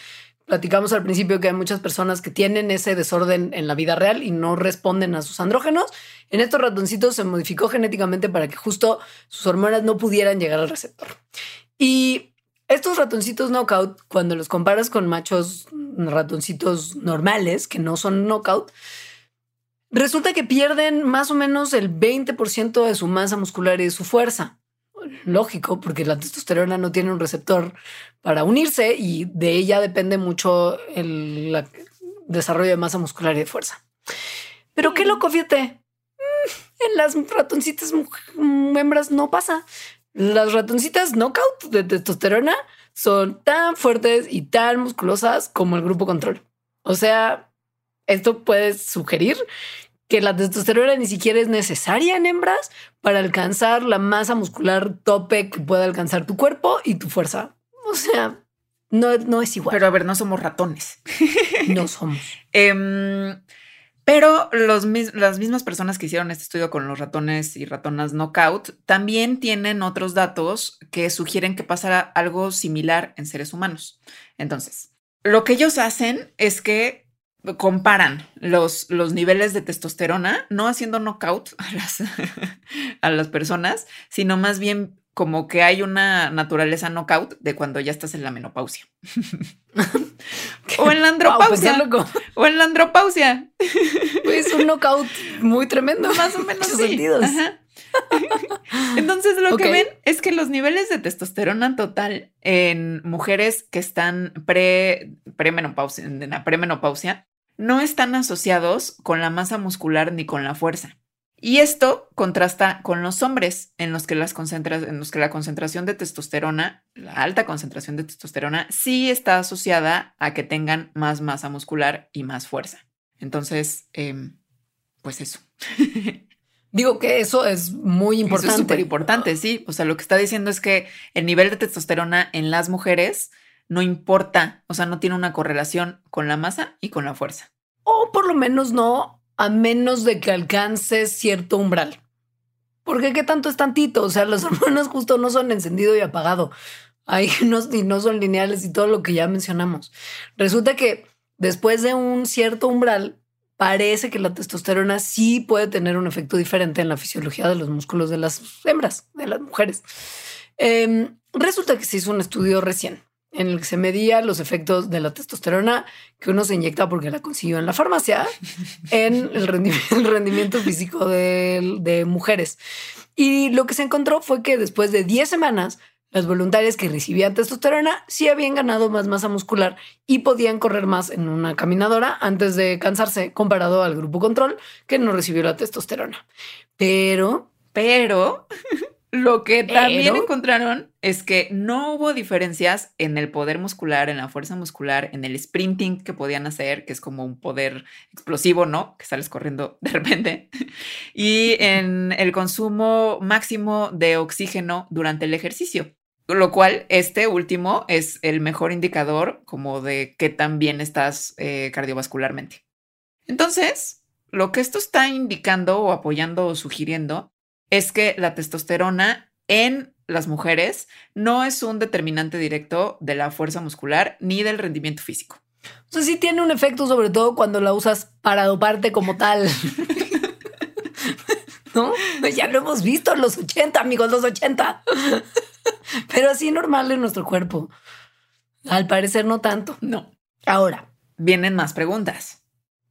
Platicamos al principio que hay muchas personas que tienen ese desorden en la vida real y no responden a sus andrógenos. En estos ratoncitos se modificó genéticamente para que justo sus hormonas no pudieran llegar al receptor. Y estos ratoncitos knockout, cuando los comparas con machos ratoncitos normales que no son knockout, resulta que pierden más o menos el 20% de su masa muscular y de su fuerza lógico, porque la testosterona no tiene un receptor para unirse y de ella depende mucho el desarrollo de masa muscular y de fuerza. Pero qué loco, fíjate. Mm, en las ratoncitas hembras no pasa. Las ratoncitas knockout de testosterona son tan fuertes y tan musculosas como el grupo control. O sea, esto puede sugerir que la testosterona ni siquiera es necesaria en hembras para alcanzar la masa muscular tope que pueda alcanzar tu cuerpo y tu fuerza. O sea, no, no es igual. Pero a ver, no somos ratones. No somos. Em, pero los, las mismas personas que hicieron este estudio con los ratones y ratonas knockout también tienen otros datos que sugieren que pasará algo similar en seres humanos. Entonces, lo que ellos hacen es que comparan los, los niveles de testosterona, no haciendo knockout a las, a las personas, sino más bien como que hay una naturaleza knockout de cuando ya estás en la menopausia. o en la andropausia. o en la andropausia. Pues un knockout muy tremendo. Más o menos. sentidos. Entonces lo que ven es que los niveles de testosterona total en mujeres que están pre, premenopausia, en la premenopausia no están asociados con la masa muscular ni con la fuerza. Y esto contrasta con los hombres, en los que, las en los que la concentración de testosterona, la alta concentración de testosterona, sí está asociada a que tengan más masa muscular y más fuerza. Entonces, em, pues eso. Digo que eso es muy importante. Eso es súper importante, sí. O sea, lo que está diciendo es que el nivel de testosterona en las mujeres no importa, o sea, no tiene una correlación con la masa y con la fuerza. O por lo menos no, a menos de que alcance cierto umbral. Porque qué tanto es tantito, o sea, las hormonas justo no son encendido y apagado. Ahí no, y no son lineales y todo lo que ya mencionamos. Resulta que después de un cierto umbral, parece que la testosterona sí puede tener un efecto diferente en la fisiología de los músculos de las hembras, de las mujeres. Em, resulta que se hizo un estudio recién en el que se medía los efectos de la testosterona que uno se inyecta porque la consiguió en la farmacia en el rendimiento, físico de, de mujeres. Y lo que se encontró fue que después de 10 semanas, las voluntarias que recibían testosterona sí habían ganado más masa muscular y podían correr más en una caminadora antes de cansarse comparado al grupo control que no recibió la testosterona. Pero, pero lo que también encontraron es que no hubo diferencias en el poder muscular, en la fuerza muscular, en el sprinting que podían hacer, que es como un poder explosivo, ¿no? Que sales corriendo de repente, y en el consumo máximo de oxígeno durante el ejercicio. Lo cual, este último es el mejor indicador como de qué tan bien estás eh, cardiovascularmente. Entonces, lo que esto está indicando o apoyando o sugiriendo es que la testosterona en las mujeres no es un determinante directo de la fuerza muscular ni del rendimiento físico. O sea, sí tiene un efecto, sobre todo cuando la usas para doparte como tal. ¿No? Ya lo hemos visto en los 80, amigos, los 80. Pero así normal en nuestro cuerpo. Al parecer no tanto. No. Ahora. Vienen más preguntas.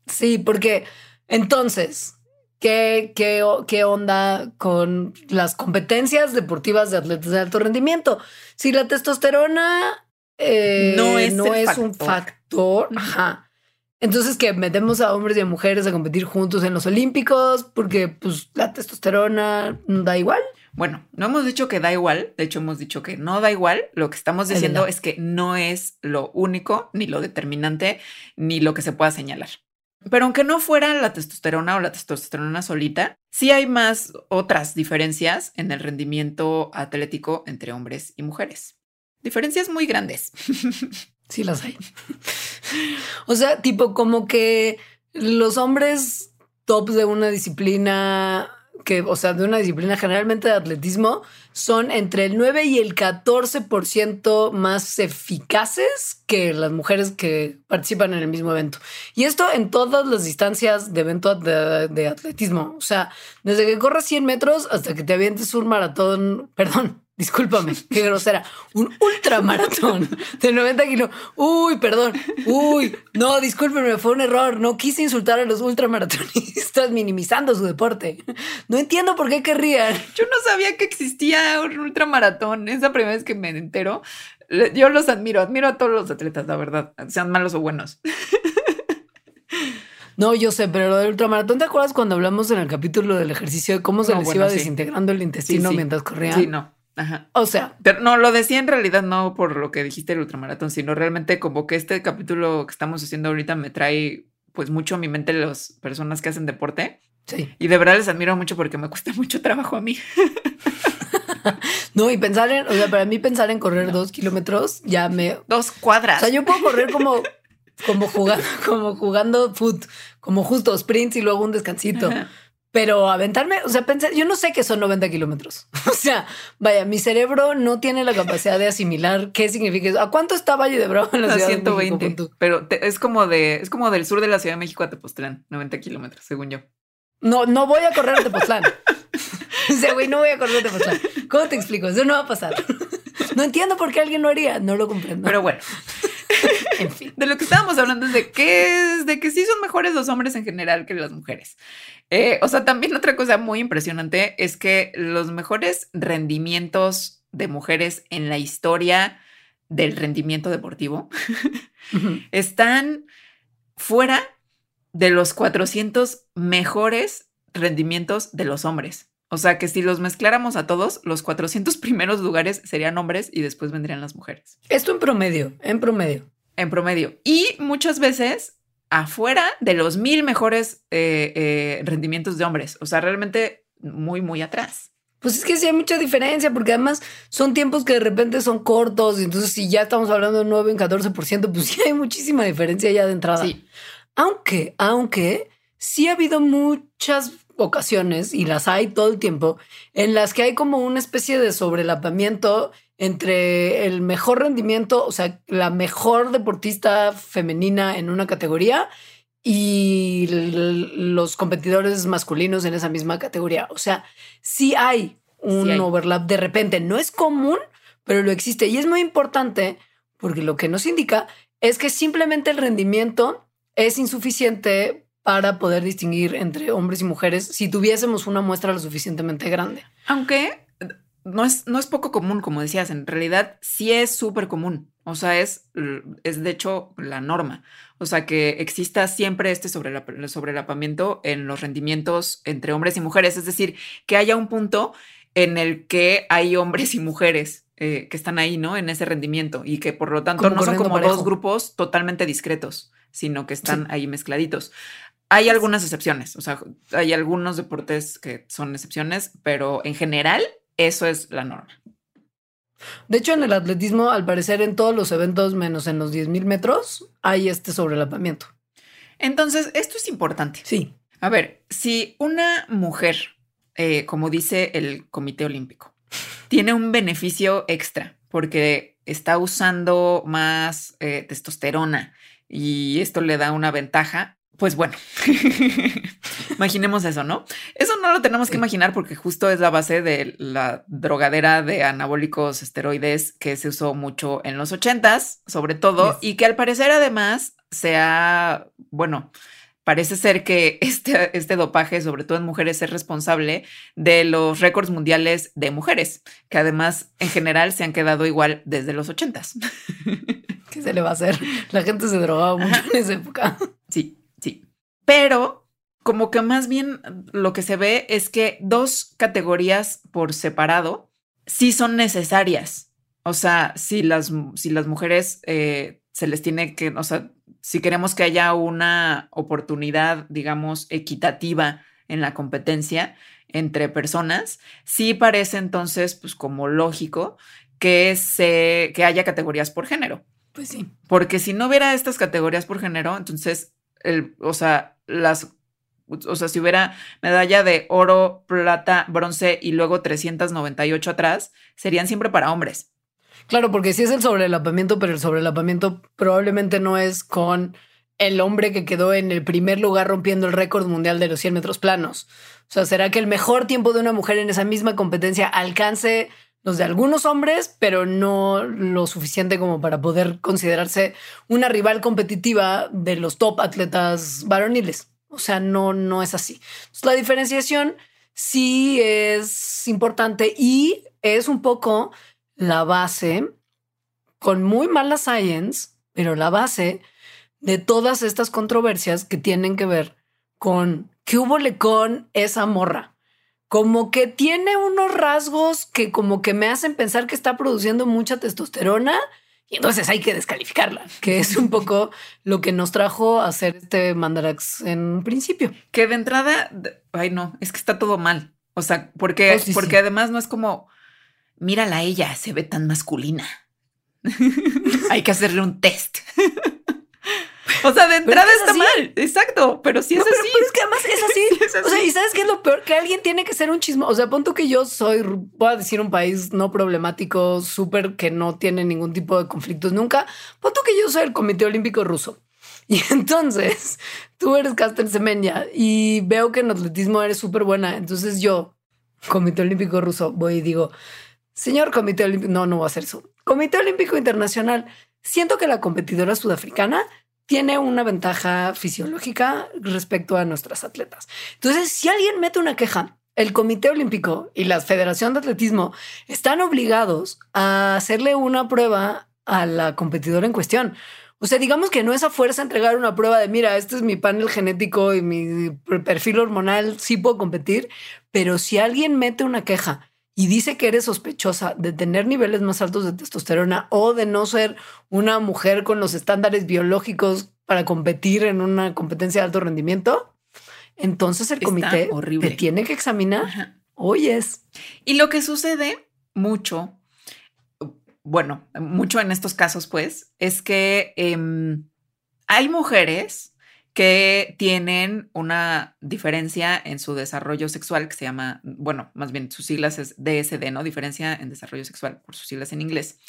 Sí, porque entonces, ¿qué, qué, qué onda con las competencias deportivas de atletas de alto rendimiento? Si la testosterona eh, no es, no es un factor, ajá. Entonces que metemos a hombres y a mujeres a competir juntos en los olímpicos porque pues la testosterona da igual. Bueno, no hemos dicho que da igual, de hecho hemos dicho que no da igual, lo que estamos diciendo es que no es lo único, ni lo determinante, ni lo que se pueda señalar. Pero aunque no fuera la testosterona o la testosterona solita, sí hay más otras diferencias en el rendimiento atlético entre hombres y mujeres. Diferencias muy grandes. Sí las hay. o sea, tipo como que los hombres tops de una disciplina que, o sea, de una disciplina generalmente de atletismo, son entre el 9 y el 14% más eficaces que las mujeres que participan en el mismo evento. Y esto en todas las distancias de evento de, de atletismo. O sea, desde que corres 100 metros hasta que te avientes un maratón, perdón, discúlpame, qué grosera, un ultramaratón de 90 kilos. Uy, perdón, uy, no, discúlpenme, fue un error. No quise insultar a los ultramaratonistas minimizando su deporte. No entiendo por qué querrían. Yo no sabía que existía un ultramaratón. Es la primera vez que me entero. Yo los admiro, admiro a todos los atletas, la verdad, sean malos o buenos. No, yo sé, pero lo del ultramaratón, ¿te acuerdas cuando hablamos en el capítulo del ejercicio de cómo se les iba desintegrando el intestino mientras corrían? Sí, no. Ajá. O sea. Pero no, lo decía en realidad no por lo que dijiste el ultramaratón, sino realmente como que este capítulo que estamos haciendo ahorita me trae pues mucho a mi mente las personas que hacen deporte. Sí. Y de verdad les admiro mucho porque me cuesta mucho trabajo a mí. no, y pensar en, o sea, para mí pensar en correr dos kilómetros ya me... Dos cuadras. O sea, yo puedo correr como, como jugando, como jugando foot, como justo sprints y luego un descansito. Pero aventarme, o sea, pensé, yo no sé qué son 90 kilómetros. O sea, vaya, mi cerebro no tiene la capacidad de asimilar qué significa eso. ¿A cuánto está Valle de Bravo en la ciudad 120, de México? Pero es como de, es como del sur de la Ciudad de México a Tepoztlán, 90 kilómetros, según yo. No, no voy a correr a Tepoztlán. o sea, güey, no voy a correr a Tepoztlán. ¿Cómo te explico? Eso no va a pasar. no entiendo por qué alguien lo haría. No lo comprendo. Pero bueno. en fin. De lo que estábamos hablando es de que es de que sí son mejores los hombres en general que las mujeres. Eh, o sea, también otra cosa muy impresionante es que los mejores rendimientos de mujeres en la historia del rendimiento deportivo están fuera de los 400 mejores rendimientos de los hombres. O sea que si los mezcláramos a todos, los 400 primeros lugares serían hombres y después vendrían las mujeres. Esto en promedio, en promedio. En promedio. Y muchas veces afuera de los mil mejores eh, eh, rendimientos de hombres. O sea, realmente muy, muy atrás. Pues es que sí hay mucha diferencia, porque además son tiempos que de repente son cortos, y entonces si ya estamos hablando de 9 en 14%, pues sí hay muchísima diferencia ya de entrada. Sí. Aunque, aunque sí ha habido muchas ocasiones, y las hay todo el tiempo, en las que hay como una especie de sobrelapamiento entre el mejor rendimiento, o sea, la mejor deportista femenina en una categoría y los competidores masculinos en esa misma categoría. O sea, sí hay un Sí hay. overlap de repente. No es común, pero lo existe. Y es muy importante porque lo que nos indica es que simplemente el rendimiento es insuficiente para poder distinguir entre hombres y mujeres si tuviésemos una muestra lo suficientemente grande. Aunque no es, no es poco común, como decías, en realidad sí es súper común. O sea, es, es de hecho la norma. O sea, que exista siempre este sobrelap- sobrelapamiento en los rendimientos entre hombres y mujeres. Es decir, que haya un punto en el que hay hombres y mujeres eh, que están ahí, ¿no? En ese rendimiento y que por lo tanto Como no son como parejo. dos grupos totalmente discretos, sino que están ahí mezcladitos. Hay algunas excepciones, o sea, hay algunos deportes que son excepciones, pero en general eso es la norma. De hecho, en el atletismo, al parecer, en todos los eventos, menos en los 10.000 metros, hay este sobrelapamiento. Entonces, esto es importante. Sí. A ver, si una mujer, eh, como dice el Comité Olímpico, tiene un beneficio extra porque está usando más eh, testosterona y esto le da una ventaja, pues bueno, imaginemos eso, ¿no? Eso no lo tenemos que imaginar porque justo es la base de la drogadera de anabólicos esteroides que se usó mucho en los ochentas, sobre todo, Yes. y que al parecer además se ha, bueno, parece ser que este, este dopaje, sobre todo en mujeres, es responsable de los récords mundiales de mujeres, que además en general se han quedado igual desde los ochentas. ¿Qué se le va a hacer? La gente se drogaba mucho en esa época. Sí, sí. Pero como que más bien lo que se ve es que dos categorías por separado sí son necesarias. O sea, si las, si las mujeres eh, se les tiene que, o sea, si queremos que haya una oportunidad, digamos, equitativa en la competencia entre personas, sí parece entonces, pues como lógico que, se, que haya categorías por género. Pues sí. Porque si no hubiera estas categorías por género, entonces, el, o sea, las, o sea, si hubiera medalla de oro, plata, bronce y luego 398 atrás, serían siempre para hombres. Claro, porque sí es el sobrelapamiento, pero el sobrelapamiento probablemente no es con el hombre que quedó en el primer lugar rompiendo el récord mundial de los 100 metros planos. O sea, ¿será que el mejor tiempo de una mujer en esa misma competencia alcance los de algunos hombres, pero no lo suficiente como para poder considerarse una rival competitiva de los top atletas varoniles? O sea, no, no es así. Entonces, la diferenciación sí es importante y es un poco la base, con muy mala science, pero la base de todas estas controversias que tienen que ver con qué hubo con esa morra. Como que tiene unos rasgos que como que me hacen pensar que está produciendo mucha testosterona y entonces hay que descalificarla, que es un poco lo que nos trajo a hacer este Mandarax en un principio. Que de entrada, ay no, es que está todo mal. O sea, porque, Oh, sí, porque sí. además no es como, mírala ella, se ve tan masculina. Hay que hacerle un test. o sea, de entrada es está así. mal, exacto, pero sí es No, pero, así. pero es que además es así. Sí, es O sea, así. ¿y sabes qué es lo peor? Que alguien tiene que ser un chismo. O sea, pon tú que yo soy, voy a decir un país no problemático, súper que no tiene ningún tipo de conflictos nunca. Pon tú que yo soy el Comité Olímpico Ruso. Y entonces tú eres Caster Semenya y veo que en atletismo eres súper buena. Entonces yo, Comité Olímpico Ruso, voy y digo, señor Comité Olímpico, no, no voy a hacer eso. Comité Olímpico Internacional, siento que la competidora sudafricana tiene una ventaja fisiológica respecto a nuestras atletas. Entonces, si alguien mete una queja, el Comité Olímpico y la Federación de Atletismo están obligados a hacerle una prueba a la competidora en cuestión. O sea, digamos que no es a fuerza entregar una prueba de, mira, este es mi panel genético y mi perfil hormonal, sí puedo competir, pero si alguien mete una queja y dice que eres sospechosa de tener niveles más altos de testosterona o de no ser una mujer con los estándares biológicos para competir en una competencia de alto rendimiento, entonces el Está comité horrible. te tiene que examinar. Ajá. Oyes. Y lo que sucede mucho, bueno, mucho en estos casos, pues, es que em, hay mujeres que tienen una diferencia en su desarrollo sexual que se llama, bueno, más bien sus siglas es DSD, ¿no? Diferencia en desarrollo sexual por sus siglas en inglés,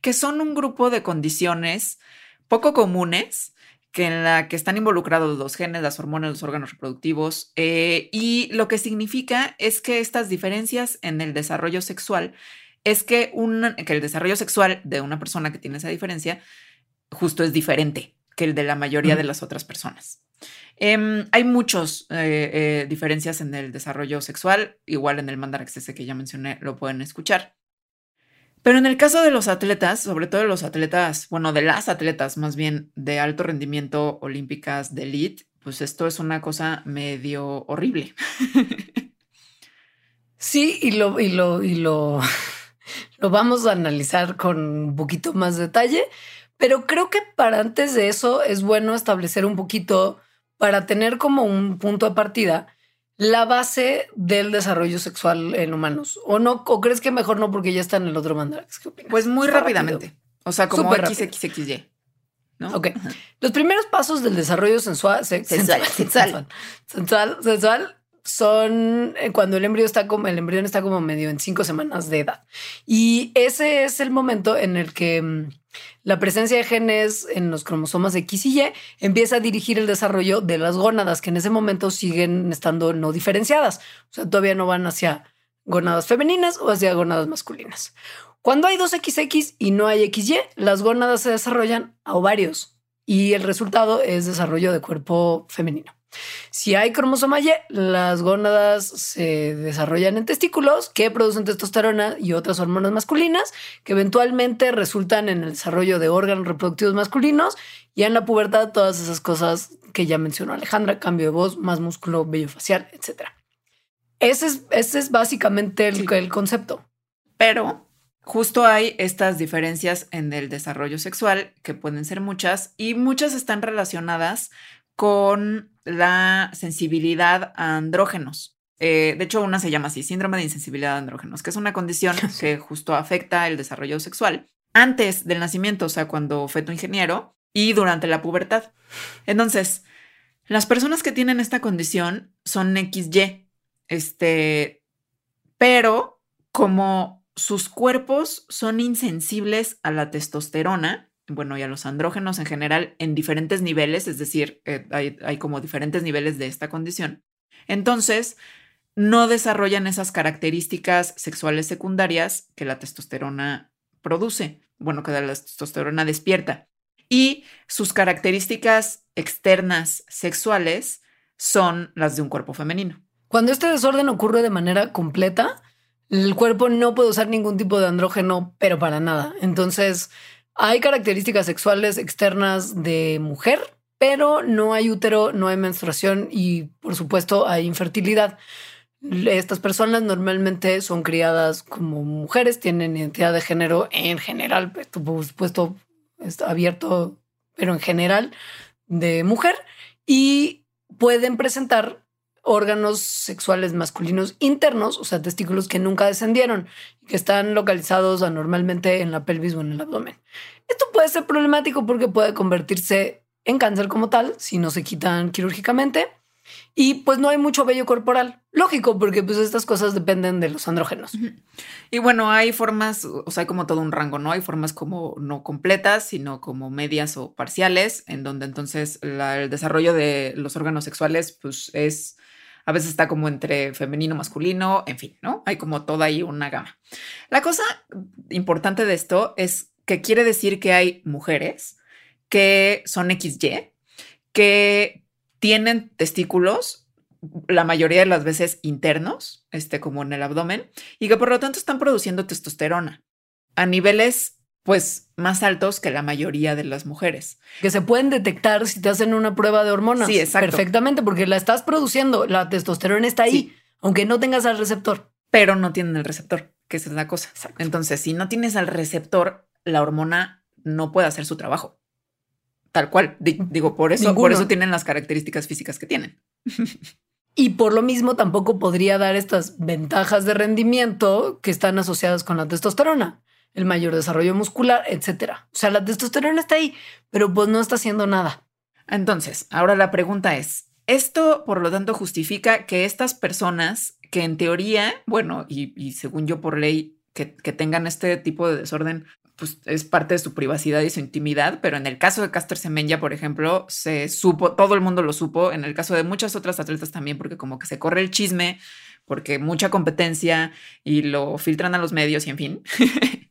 que son un grupo de condiciones poco comunes que en la que están involucrados los genes, las hormonas, los órganos reproductivos, eh, y lo que significa es que estas diferencias en el desarrollo sexual es que, que el desarrollo sexual de una persona que tiene esa diferencia justo es diferente que el de la mayoría de las otras personas. Em, hay muchas diferencias en el desarrollo sexual, igual en el Mandarax ese que ya mencioné, lo pueden escuchar. Pero en el caso de los atletas, sobre todo de los atletas, bueno, de las atletas más bien de alto rendimiento olímpicas de elite, pues esto es una cosa medio horrible. Sí, y lo, y lo, y lo, lo vamos a analizar con un poquito más detalle, pero creo que para antes de eso es bueno establecer un poquito, para tener como un punto de partida, la base del desarrollo sexual en humanos. ¿O no? ¿O crees que mejor no porque ya está en el otro Mandarax? Pues muy Está rápidamente. rápido. O sea, como. XXXY. ¿no? Ok. Ajá. Los primeros pasos del desarrollo sensual, se- Sensual, sensual. sensual, sensual, sensual son eh, cuando el embrión está como el embrión está como medio en cinco semanas de edad. Y ese es el momento en el que mm, la presencia de genes en los cromosomas X y Y empieza a dirigir el desarrollo de las gónadas, que en ese momento siguen estando no diferenciadas. O sea, todavía no van hacia gónadas femeninas o hacia gónadas masculinas. Cuando hay dos XX y no hay XY, las gónadas se desarrollan a ovarios y el resultado es desarrollo de cuerpo femenino. Si hay cromosoma Y, las gónadas se desarrollan en testículos que producen testosterona y otras hormonas masculinas que eventualmente resultan en el desarrollo de órganos reproductivos masculinos y en la pubertad todas esas cosas que ya mencionó Alejandra, cambio de voz, más músculo, vello facial, etc. Ese es, ese es básicamente el concepto. Pero justo hay estas diferencias en el desarrollo sexual, que pueden ser muchas, y muchas están relacionadas con la sensibilidad a andrógenos. Eh, de hecho, una se llama así, síndrome de insensibilidad a andrógenos, que es una condición que justo afecta el desarrollo sexual antes del nacimiento, o sea, cuando feto ingeniero, y durante la pubertad. Entonces, las personas que tienen esta condición son XY, este, pero como sus cuerpos son insensibles a la testosterona, bueno, y a los andrógenos en general en diferentes niveles, es decir, eh, hay, hay como diferentes niveles de esta condición. Entonces, no desarrollan esas características sexuales secundarias que la testosterona produce, bueno, que la testosterona despierta. Y sus características externas sexuales son las de un cuerpo femenino. Cuando este desorden ocurre de manera completa, el cuerpo no puede usar ningún tipo de andrógeno, pero para nada. Entonces, hay características sexuales externas de mujer, pero no hay útero, no hay menstruación y, por supuesto, hay infertilidad. Estas personas normalmente son criadas como mujeres, tienen identidad de género en general, por supuesto, está abierto, pero en general de mujer y pueden presentar órganos sexuales masculinos internos, o sea, testículos que nunca descendieron que están localizados anormalmente en la pelvis o en el abdomen. Esto puede ser problemático porque puede convertirse en cáncer como tal si no se quitan quirúrgicamente y pues no hay mucho vello corporal. Lógico, porque pues estas cosas dependen de los andrógenos. Y bueno, hay formas, o sea, hay como todo un rango, ¿no? Hay formas como no completas, sino como medias o parciales, en donde entonces el desarrollo de los órganos sexuales, pues es, a veces está como entre femenino, masculino, en fin, ¿no? Hay como toda ahí una gama. La cosa importante de esto es que quiere decir que hay mujeres que son XY, que tienen testículos la mayoría de las veces internos, este como en el abdomen, y que por lo tanto están produciendo testosterona a niveles pues más altos que la mayoría de las mujeres. Que se pueden detectar si te hacen una prueba de hormonas. Sí, exacto. Perfectamente, porque la estás produciendo. La testosterona está ahí, Sí. aunque no tengas al receptor. pero no tienen el receptor, que esa es la cosa. Entonces, si no tienes al receptor, la hormona no puede hacer su trabajo. Tal cual. Di- digo, por eso, por eso tienen las características físicas que tienen. y por lo mismo tampoco podría dar estas ventajas de rendimiento que están asociadas con la testosterona, el mayor desarrollo muscular, etcétera. O sea, la testosterona está ahí, pero pues no está haciendo nada. Entonces, ahora la pregunta es, ¿esto por lo tanto justifica que estas personas que en teoría, bueno, y, según yo por ley, que, que tengan este tipo de desorden pues es parte de su privacidad y su intimidad, pero en el caso de Caster Semenya, por ejemplo, se supo, todo el mundo lo supo, en el caso de muchas otras atletas también, porque como que se corre el chisme, porque mucha competencia y lo filtran a los medios y en fin.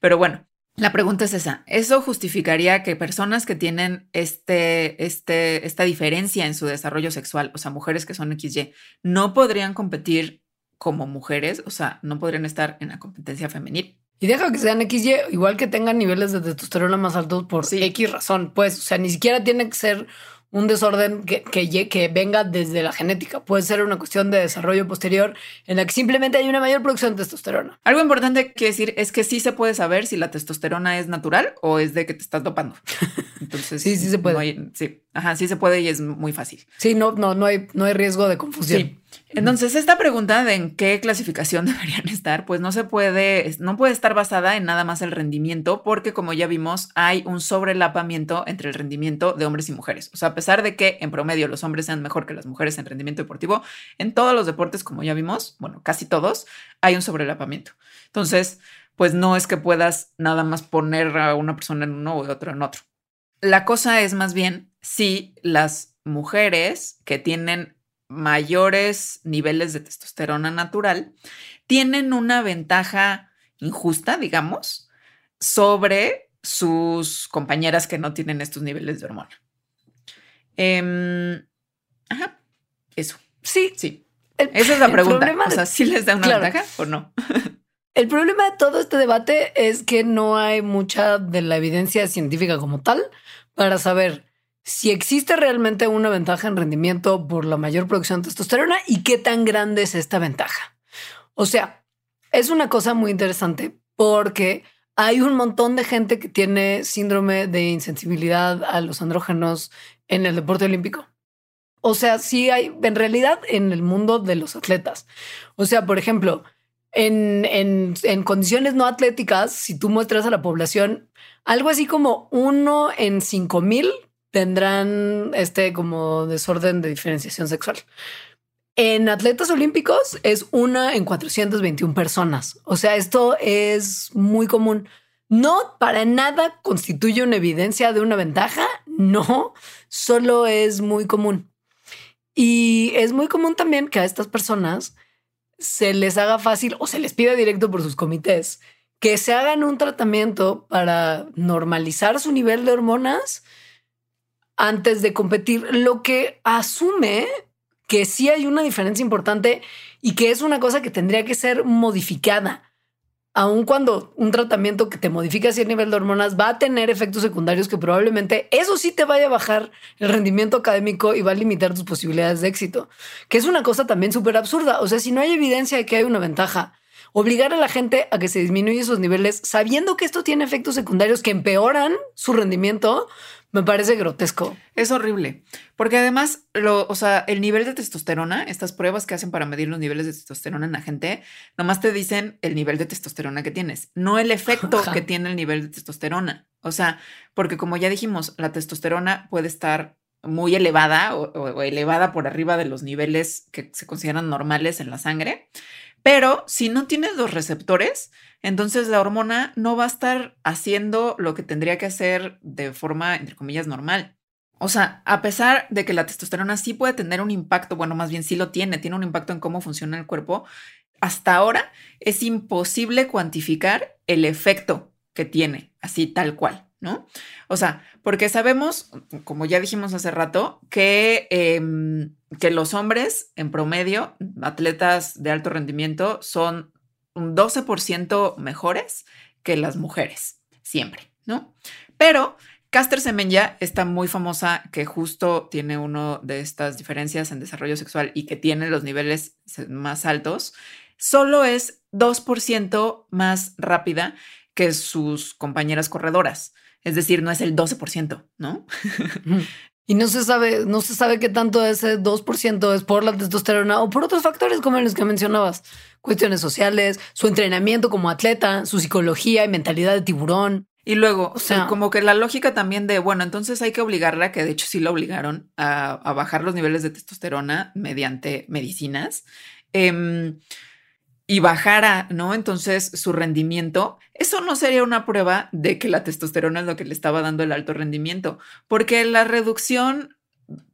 pero bueno, la pregunta es esa, ¿eso justificaría que personas que tienen este, este, esta diferencia en su desarrollo sexual, o sea, mujeres que son XY, no podrían competir como mujeres, o sea, no podrían estar en la competencia femenil? Y deja que sean XY, igual que tengan niveles de testosterona más altos por X razón. Pues, o sea, ni siquiera tiene que ser un desorden que, que, que, venga desde la genética. Puede ser una cuestión de desarrollo posterior en la que simplemente hay una mayor producción de testosterona. Algo importante que decir es que sí se puede saber si la testosterona es natural o es de que te estás dopando. Entonces, sí, sí se puede. sí, ajá, sí se puede y es muy fácil. Sí, no, no, no hay, no hay riesgo de confusión. Sí. Entonces, esta pregunta de en qué clasificación deberían estar, pues no se puede, no puede estar basada en nada más el rendimiento, porque como ya vimos, hay un sobrelapamiento entre el rendimiento de hombres y mujeres. O sea, a pesar de que en promedio los hombres sean mejor que las mujeres en rendimiento deportivo, en todos los deportes, como ya vimos, bueno, casi todos, hay un sobrelapamiento. Entonces, pues no es que puedas nada más poner a una persona en uno o otro en otro. La cosa es más bien si las mujeres que tienen mayores niveles de testosterona natural tienen una ventaja injusta, digamos, sobre sus compañeras que no tienen estos niveles de hormona. Em, ajá, eso. Sí. Sí. Esa es la pregunta. O sea, ¿sí les da una ventaja o no? El problema de todo este debate es que no hay mucha de la evidencia científica como tal para saber si existe realmente una ventaja en rendimiento por la mayor producción de testosterona y qué tan grande es esta ventaja. O sea, es una cosa muy interesante porque hay un montón de gente que tiene síndrome de insensibilidad a los andrógenos en el deporte olímpico. O sea, sí hay en realidad en el mundo de los atletas. O sea, por ejemplo, en, en, en condiciones no atléticas, si tú muestras a la población algo así como uno en cinco mil tendrán este como desorden de diferenciación sexual. En atletas olímpicos es una en 421 personas. O sea, esto es muy común. No para nada constituye una evidencia de una ventaja. No, solo es muy común. Y es muy común también que a estas personas se les haga fácil o se les pida directo por sus comités que se hagan un tratamiento para normalizar su nivel de hormonas antes de competir, lo que asume que sí hay una diferencia importante y que es una cosa que tendría que ser modificada. Aun cuando un tratamiento que te modifica el nivel de hormonas va a tener efectos secundarios que probablemente eso sí te vaya a bajar el rendimiento académico y va a limitar tus posibilidades de éxito, que es una cosa también súper absurda. O sea, si no hay evidencia de que hay una ventaja, obligar a la gente a que se disminuya esos niveles sabiendo que esto tiene efectos secundarios que empeoran su rendimiento, me parece grotesco. Es horrible, porque además, lo, o sea, el nivel de testosterona, estas pruebas que hacen para medir los niveles de testosterona en la gente, nomás te dicen el nivel de testosterona que tienes, no el efecto que tiene el nivel de testosterona. O sea, porque como ya dijimos, la testosterona puede estar muy elevada o elevada por arriba de los niveles que se consideran normales en la sangre, pero si no tienes los receptores, entonces la hormona no va a estar haciendo lo que tendría que hacer de forma, entre comillas, normal. O sea, a pesar de que la testosterona sí puede tener un impacto, bueno, más bien sí lo tiene, tiene un impacto en cómo funciona el cuerpo, hasta ahora es imposible cuantificar el efecto que tiene, así tal cual, ¿no? O sea, porque sabemos, como ya dijimos hace rato, que, em, que los hombres en promedio, atletas de alto rendimiento, son un 12% mejores que las mujeres, siempre, ¿no? Pero Caster Semenya está muy famosa que justo tiene una de estas diferencias en desarrollo sexual y que tiene los niveles más altos, solo es 2% más rápida que sus compañeras corredoras. Es decir, no es el 12%, ¿no? Y no se sabe, no se sabe qué tanto ese 2% es por la testosterona o por otros factores como los que mencionabas. Cuestiones sociales, su entrenamiento como atleta, su psicología y mentalidad de tiburón. Y luego, o sea, como que la lógica también de, bueno, entonces hay que obligarla, que de hecho sí la obligaron a, a bajar los niveles de testosterona mediante medicinas. Eh, y bajara, ¿no? Entonces su rendimiento, eso no sería una prueba de que la testosterona es lo que le estaba dando el alto rendimiento, porque la reducción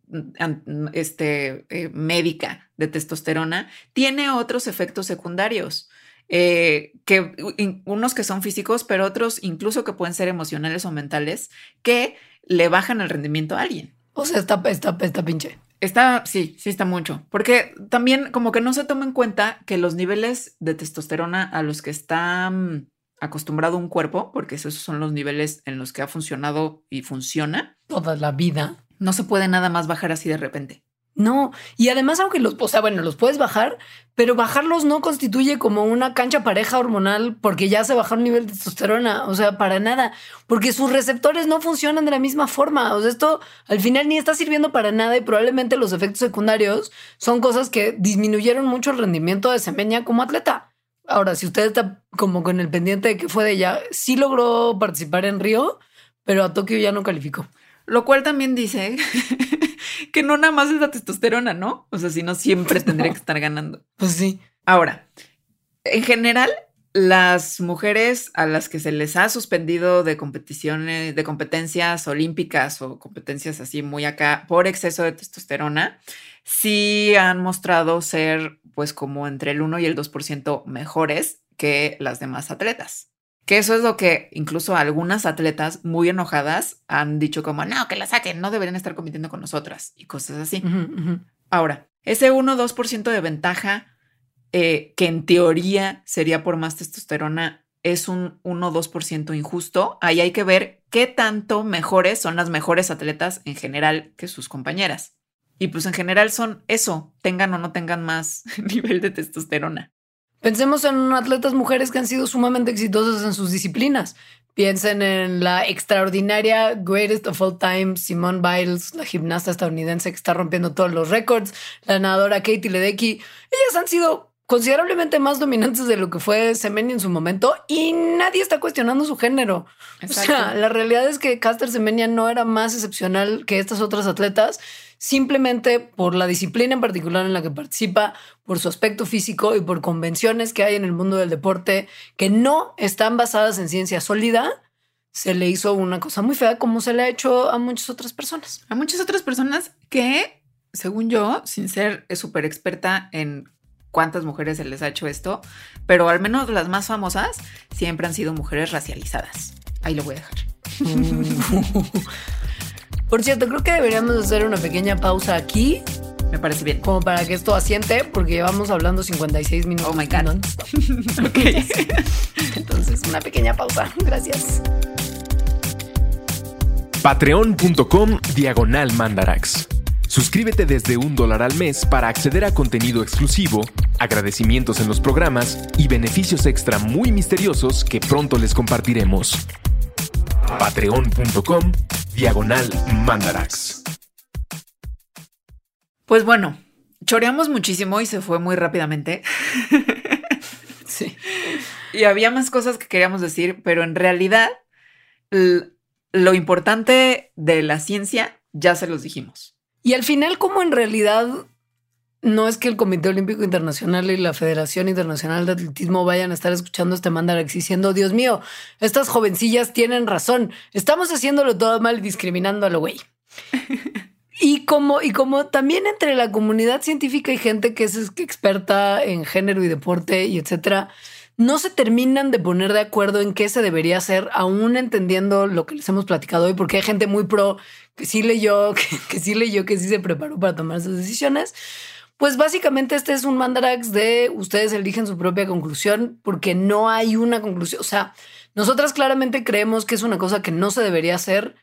mm, este, eh, médica de testosterona tiene otros efectos secundarios. Eh, que unos que son físicos, pero otros incluso que pueden ser emocionales o mentales, que le bajan el rendimiento a alguien. O sea, está, está, está pinche. Está, sí, sí está mucho. Porque también como que no se toma en cuenta que los niveles de testosterona a los que está mm, acostumbrado un cuerpo, porque esos son los niveles en los que ha funcionado y funciona. Toda la vida. No se puede nada más bajar así de repente. No, y además aunque los, o sea, bueno, los puedes bajar, pero bajarlos no constituye como una cancha pareja hormonal porque ya se bajó el nivel de testosterona, o sea, para nada, porque sus receptores no funcionan de la misma forma, o sea, esto al final ni está sirviendo para nada y probablemente los efectos secundarios son cosas que disminuyeron mucho el rendimiento de Semenya como atleta. Ahora, si usted está como con el pendiente de que fue de ella, sí logró participar en Río, pero a Tokio ya no calificó. Lo cual también dice que no nada más es la testosterona, ¿no? O sea, si no siempre tendría que estar ganando. Pues sí. Ahora, en general, las mujeres a las que se les ha suspendido de competiciones, de competencias olímpicas o competencias así muy acá por exceso de testosterona, sí han mostrado ser pues como entre el 1 y el 2% mejores que las demás atletas. Que eso es lo que incluso algunas atletas muy enojadas han dicho como, no, que la saquen, no deberían estar compitiendo con nosotras y cosas así. Ahora, ese 1-2% de ventaja eh, que en teoría sería por más testosterona es un 1-2% injusto. Ahí hay que ver qué tanto mejores son las mejores atletas en general que sus compañeras. Y pues en general son eso, tengan o no tengan más nivel de testosterona. Pensemos en atletas mujeres que han sido sumamente exitosas en sus disciplinas. Piensen en la extraordinaria Greatest of All Time, Simone Biles, la gimnasta estadounidense que está rompiendo todos los récords, la nadadora Katie Ledecky. Ellas han sido considerablemente más dominantes de lo que fue Semenya en su momento y nadie está cuestionando su género. O sea, la realidad es que Caster Semenya no era más excepcional que estas otras atletas simplemente por la disciplina en particular en la que participa, por su aspecto físico y por convenciones que hay en el mundo del deporte que no están basadas en ciencia sólida, se le hizo una cosa muy fea como se le ha hecho a muchas otras personas. A muchas otras personas que, según yo, sin ser súper experta en cuántas mujeres se les ha hecho esto, pero al menos las más famosas siempre han sido mujeres racializadas. Ahí lo voy a dejar. Por cierto, creo que deberíamos hacer una pequeña pausa aquí. Me parece bien. Como para que esto asiente, porque llevamos hablando 56 minutos. Oh my God. ok. Entonces, una pequeña pausa. Gracias. Patreon.com Diagonal Mandarax. Suscríbete desde un dólar al mes para acceder a contenido exclusivo, agradecimientos en los programas y beneficios extra muy misteriosos que pronto les compartiremos. Patreon.com diagonal mandarax. Pues bueno, choreamos muchísimo y se fue muy rápidamente. sí. Y había más cosas que queríamos decir, pero en realidad lo importante de la ciencia ya se los dijimos. Y al final, como en realidad no es que el Comité Olímpico Internacional y la Federación Internacional de Atletismo vayan a estar escuchando este mandarax diciendo, Dios mío, estas jovencillas tienen razón, estamos haciéndolo todo mal discriminando a lo güey. y como, y como también entre la comunidad científica y gente que es experta en género y deporte y etcétera, no se terminan de poner de acuerdo en qué se debería hacer, aún entendiendo lo que les hemos platicado hoy, porque hay gente muy pro que sí leyó, que, que sí leyó, que sí se preparó para tomar sus decisiones. Pues básicamente este es un mandarax de ustedes eligen su propia conclusión porque no hay una conclusión. O sea, nosotras claramente creemos que es una cosa que no se debería hacer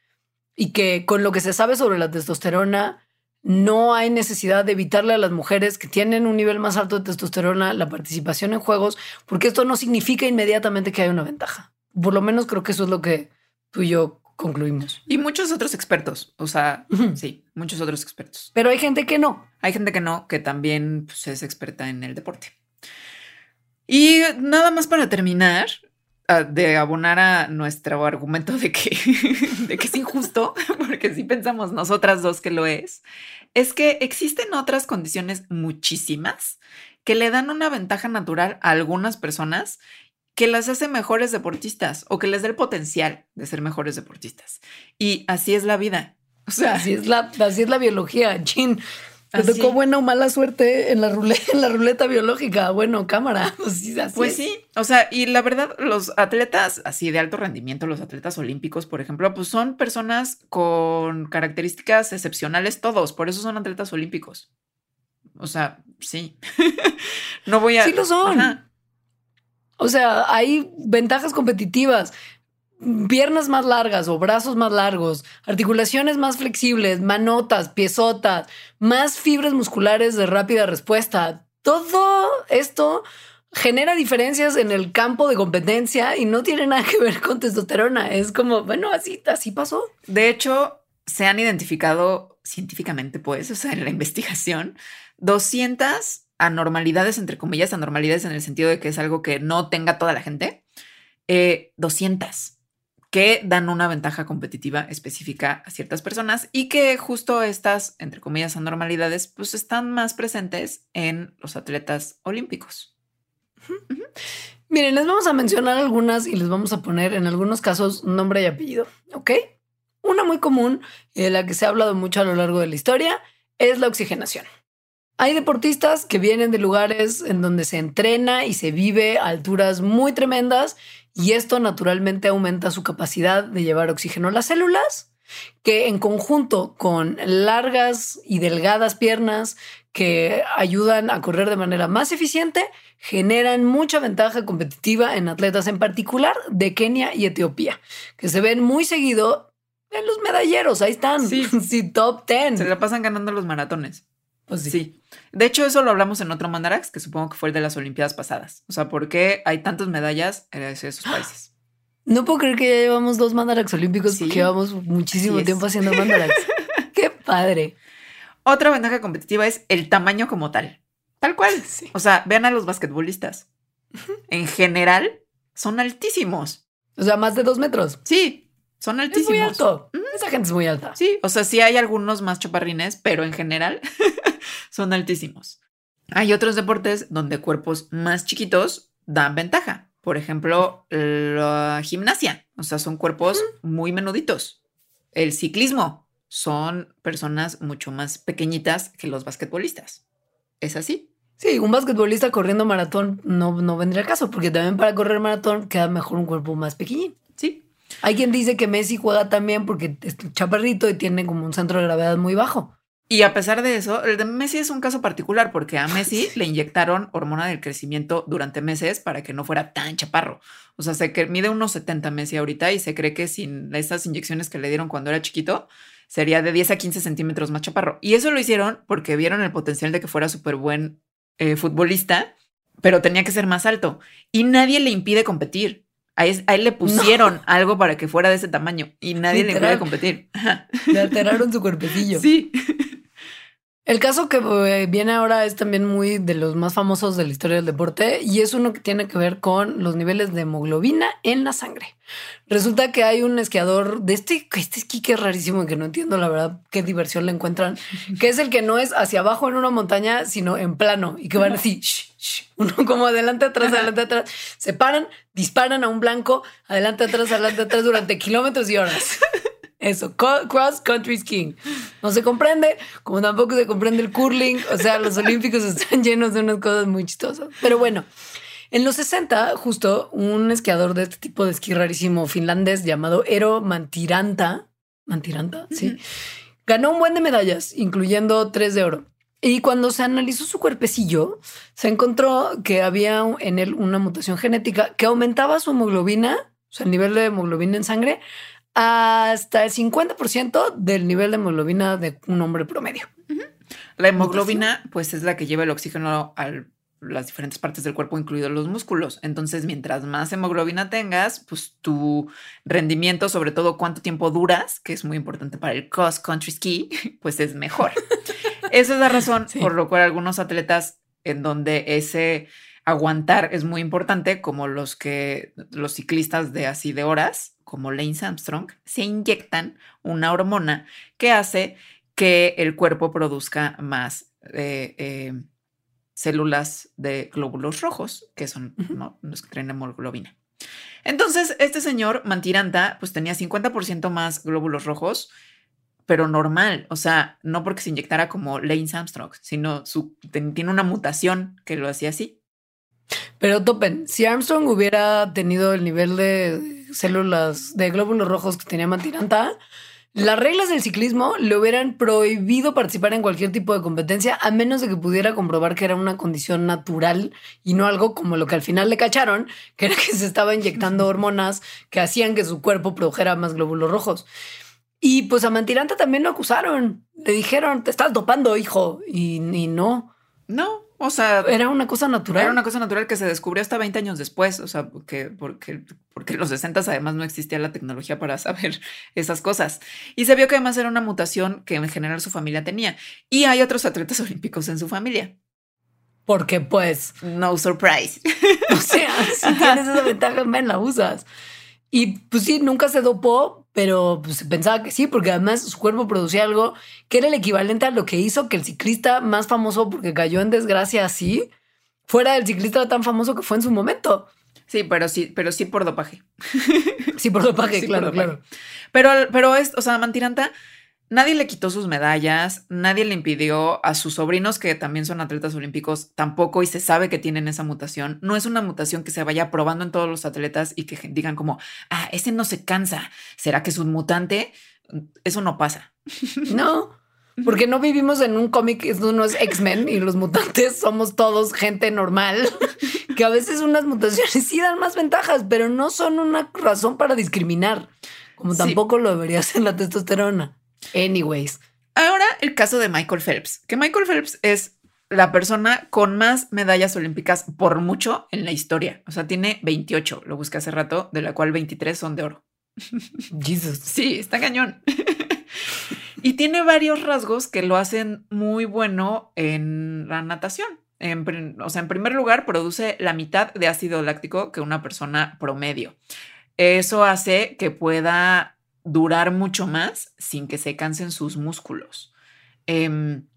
y que con lo que se sabe sobre la testosterona no hay necesidad de evitarle a las mujeres que tienen un nivel más alto de testosterona la participación en juegos porque esto no significa inmediatamente que haya una ventaja. Por lo menos creo que eso es lo que tú y yo concluimos. Y muchos otros expertos, o sea, sí, muchos otros expertos. Pero hay gente que no. Hay gente que no, que también pues, es experta en el deporte. Y nada más para terminar, ah, de abonar a nuestro argumento de que, de que es injusto, porque sí pensamos nosotras dos que lo es, es que existen otras condiciones muchísimas que le dan una ventaja natural a algunas personas que las hace mejores deportistas o que les da el potencial de ser mejores deportistas. Y así es la vida. O sea, Así es la, así es la biología, Chin. Te Así. tocó buena o mala suerte en la, ruleta, en la ruleta biológica. Bueno, cámara. Pues sí, así Pues sí, o sea, y la verdad, los atletas así de alto rendimiento, los atletas olímpicos, por ejemplo, pues son personas con características excepcionales todos, por eso son atletas olímpicos. O sea, sí. no voy a... Sí lo son. Ajá. O sea, hay ventajas competitivas. Piernas más largas o brazos más largos, articulaciones más flexibles, manotas, piezotas, más fibras musculares de rápida respuesta. Todo esto genera diferencias en el campo de competencia y no tiene nada que ver con testosterona. Es como, bueno, así, así pasó. De hecho, se han identificado científicamente, pues, o sea, en la investigación, 200 anormalidades, entre comillas, anormalidades en el sentido de que es algo que no tenga toda la gente, eh, 200 que dan una ventaja competitiva específica a ciertas personas y que justo estas, entre comillas, anormalidades, pues están más presentes en los atletas olímpicos. Miren, les vamos a mencionar algunas y les vamos a poner en algunos casos nombre y apellido, ¿ok? Una muy común de la que se ha hablado mucho a lo largo de la historia es la oxigenación. Hay deportistas que vienen de lugares en donde se entrena y se vive a alturas muy tremendas y esto naturalmente aumenta su capacidad de llevar oxígeno a las células, que en conjunto con largas y delgadas piernas que ayudan a correr de manera más eficiente, generan mucha ventaja competitiva en atletas en particular de Kenia y Etiopía, que se ven muy seguido en los medalleros. Ahí están, Sí. sí, top 10. Se la pasan ganando los maratones. Pues sí. Sí. De hecho, eso lo hablamos en otro Mandarax, que supongo que fue el de las Olimpiadas pasadas. O sea, ¿por qué hay tantas medallas en esos países? No puedo creer que ya llevamos dos mandarax olímpicos Sí. porque llevamos muchísimo es. tiempo haciendo mandarax. Qué padre. Otra ventaja competitiva es el tamaño como tal. Tal cual. Sí. O sea, vean a los basquetbolistas. En general, son altísimos. O sea, más de dos metros. Sí, son Es altísimos. muy alto. Esa gente es muy alta. Sí, o sea, sí hay algunos más chaparrines, pero en general son altísimos. Hay otros deportes donde cuerpos más chiquitos dan ventaja. Por ejemplo, la gimnasia. O sea, son cuerpos muy menuditos. El ciclismo son personas mucho más pequeñitas que los basquetbolistas. Es así. Sí, un basquetbolista corriendo maratón no, no vendría al caso, porque también para correr maratón queda mejor un cuerpo más pequeñín. Sí. Hay quien dice que Messi juega también porque es chaparrito y tiene como un centro de gravedad muy bajo. Y a pesar de eso, el de Messi es un caso particular porque a Messi le inyectaron hormona del crecimiento durante meses para que no fuera tan chaparro. O sea, se que mide unos 70 Messi ahorita y se cree que sin esas inyecciones que le dieron cuando era chiquito, sería de 10 a 15 centímetros más chaparro. Y eso lo hicieron porque vieron el potencial de que fuera súper buen eh, futbolista, pero tenía que ser más alto. Y nadie le impide competir. A él, a él le pusieron algo para que fuera de ese tamaño y nadie le impide competir. Le alteraron su cuerpecillo. Sí. El caso que eh, viene ahora es también muy de los más famosos de la historia del deporte y es uno que tiene que ver con los niveles de hemoglobina en la sangre. Resulta que hay un esquiador de este, este esquí que es rarísimo y que no entiendo la verdad qué diversión le encuentran, que es el que no es hacia abajo en una montaña, sino en plano y que van así, shh, shh, uno como adelante, atrás, adelante, atrás, se paran, disparan a un blanco, adelante, atrás, adelante, atrás durante kilómetros y horas. Eso, cross country skiing. No se comprende, como tampoco se comprende el curling. O sea, los olímpicos están llenos de unas cosas muy chistosas. Pero bueno, en los 60, justo un esquiador de este tipo de esquí rarísimo finlandés llamado Eero Mantiranta, Mantiranta, sí, ganó un buen de medallas, incluyendo tres de oro. Y cuando se analizó su cuerpecillo, se encontró que había en él una mutación genética que aumentaba su hemoglobina, o sea, el nivel de hemoglobina en sangre, hasta el 50% del nivel de hemoglobina de un hombre promedio. La hemoglobina, pues es la que lleva el oxígeno al las diferentes partes del cuerpo, incluidos los músculos. Entonces, mientras más hemoglobina tengas, pues tu rendimiento, sobre todo cuánto tiempo duras, que es muy importante para el cross country ski, pues es mejor. Esa es la razón por lo cual algunos atletas en donde ese aguantar es muy importante, como los que los ciclistas de así de horas, como Lance Armstrong, se inyectan una hormona que hace que el cuerpo produzca más eh, eh, células de glóbulos rojos, que son los que traen hemoglobina. Entonces, este señor Mantiranta, pues tenía 50% más glóbulos rojos, pero normal, o sea, no porque se inyectara como Lance Armstrong, sino su, tiene una mutación que lo hacía así. Pero topen, si Armstrong hubiera tenido el nivel de células de glóbulos rojos que tenía Mantiranta, las reglas del ciclismo le hubieran prohibido participar en cualquier tipo de competencia a menos de que pudiera comprobar que era una condición natural y no algo como lo que al final le cacharon, que era que se estaba inyectando hormonas que hacían que su cuerpo produjera más glóbulos rojos. Y pues a Mantiranta también lo acusaron. Le dijeron, te estás dopando, hijo. Y, y no. No, o sea, era una cosa natural. Era una cosa natural que se descubrió hasta 20 años después. O sea, porque, porque, porque en los 60 además no existía la tecnología para saber esas cosas. Y se vio que además era una mutación que en general su familia tenía. Y hay otros atletas olímpicos en su familia. Porque pues... No surprise. O sea, si tienes esa ventaja, men, la usas. Y pues sí, nunca se dopó, pero pues, pensaba que sí, porque además su cuerpo producía algo que era el equivalente a lo que hizo que el ciclista más famoso, porque cayó en desgracia así, fuera del ciclista tan famoso que fue en su momento. Sí, pero sí, pero sí por dopaje. Sí, por dopaje, claro, claro. Pero, pero es, o sea, Mantiranta Nadie le quitó sus medallas, nadie le impidió a sus sobrinos, que también son atletas olímpicos, tampoco, y se sabe que tienen esa mutación. No es una mutación que se vaya probando en todos los atletas y que digan como, ah, ese no se cansa, ¿será que es un mutante? Eso no pasa. No, porque no vivimos en un cómic, eso no es X-Men y los mutantes somos todos gente normal, que a veces unas mutaciones sí dan más ventajas, pero no son una razón para discriminar, como tampoco lo debería ser la testosterona. Anyways. Ahora el caso de Michael Phelps, que Michael Phelps es la persona con más medallas olímpicas por mucho en la historia. O sea, tiene 28, lo busqué hace rato, de la cual 23 son de oro. Jesus. Sí, está cañón. y tiene varios rasgos que lo hacen muy bueno en la natación. o sea, en primer lugar, produce la mitad de ácido láctico que una persona promedio. Eso hace que pueda durar mucho más sin que se cansen sus músculos. Em,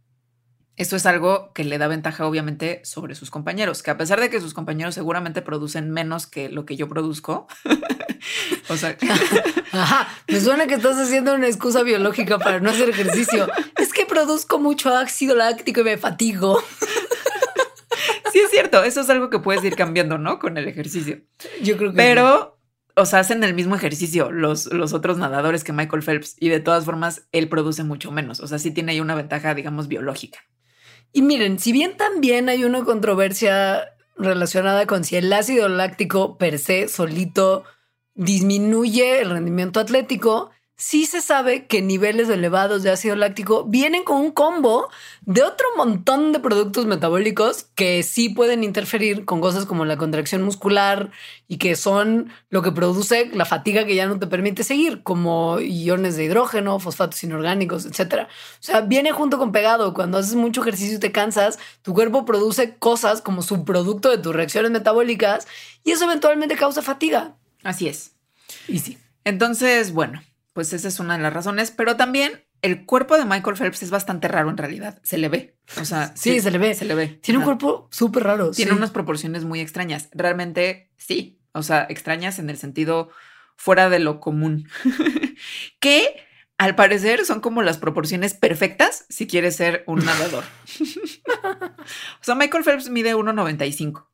esto es algo que le da ventaja obviamente sobre sus compañeros, que a pesar de que sus compañeros seguramente producen menos que lo que yo produzco, o sea, Ajá, me suena que estás haciendo una excusa biológica para no hacer ejercicio. Es que produzco mucho ácido láctico y me fatigo. sí es cierto, eso es algo que puedes ir cambiando, ¿no? Con el ejercicio. Yo creo que Pero o sea, hacen el mismo ejercicio los, los otros nadadores que Michael Phelps y de todas formas él produce mucho menos. O sea, sí tiene ahí una ventaja, digamos, biológica. Y miren, si bien también hay una controversia relacionada con si el ácido láctico per se solito disminuye el rendimiento atlético, sí se sabe que niveles elevados de ácido láctico vienen con un combo de otro montón de productos metabólicos que sí pueden interferir con cosas como la contracción muscular y que son lo que produce la fatiga que ya no te permite seguir, como iones de hidrógeno, fosfatos inorgánicos, etcétera. O sea, viene junto con pegado. Cuando haces mucho ejercicio y te cansas, tu cuerpo produce cosas como subproducto de tus reacciones metabólicas y eso eventualmente causa fatiga. Así es. Y sí. Entonces, bueno, pues esa es una de las razones, pero también el cuerpo de Michael Phelps es bastante raro en realidad. Se le ve. O sea, sí, se le ve. Se le ve. Tiene un cuerpo súper raro. Tiene unas proporciones muy extrañas. Realmente sí. O sea, extrañas en el sentido fuera de lo común. que al parecer son como las proporciones perfectas si quieres ser un nadador. o sea, Michael Phelps mide 1,95.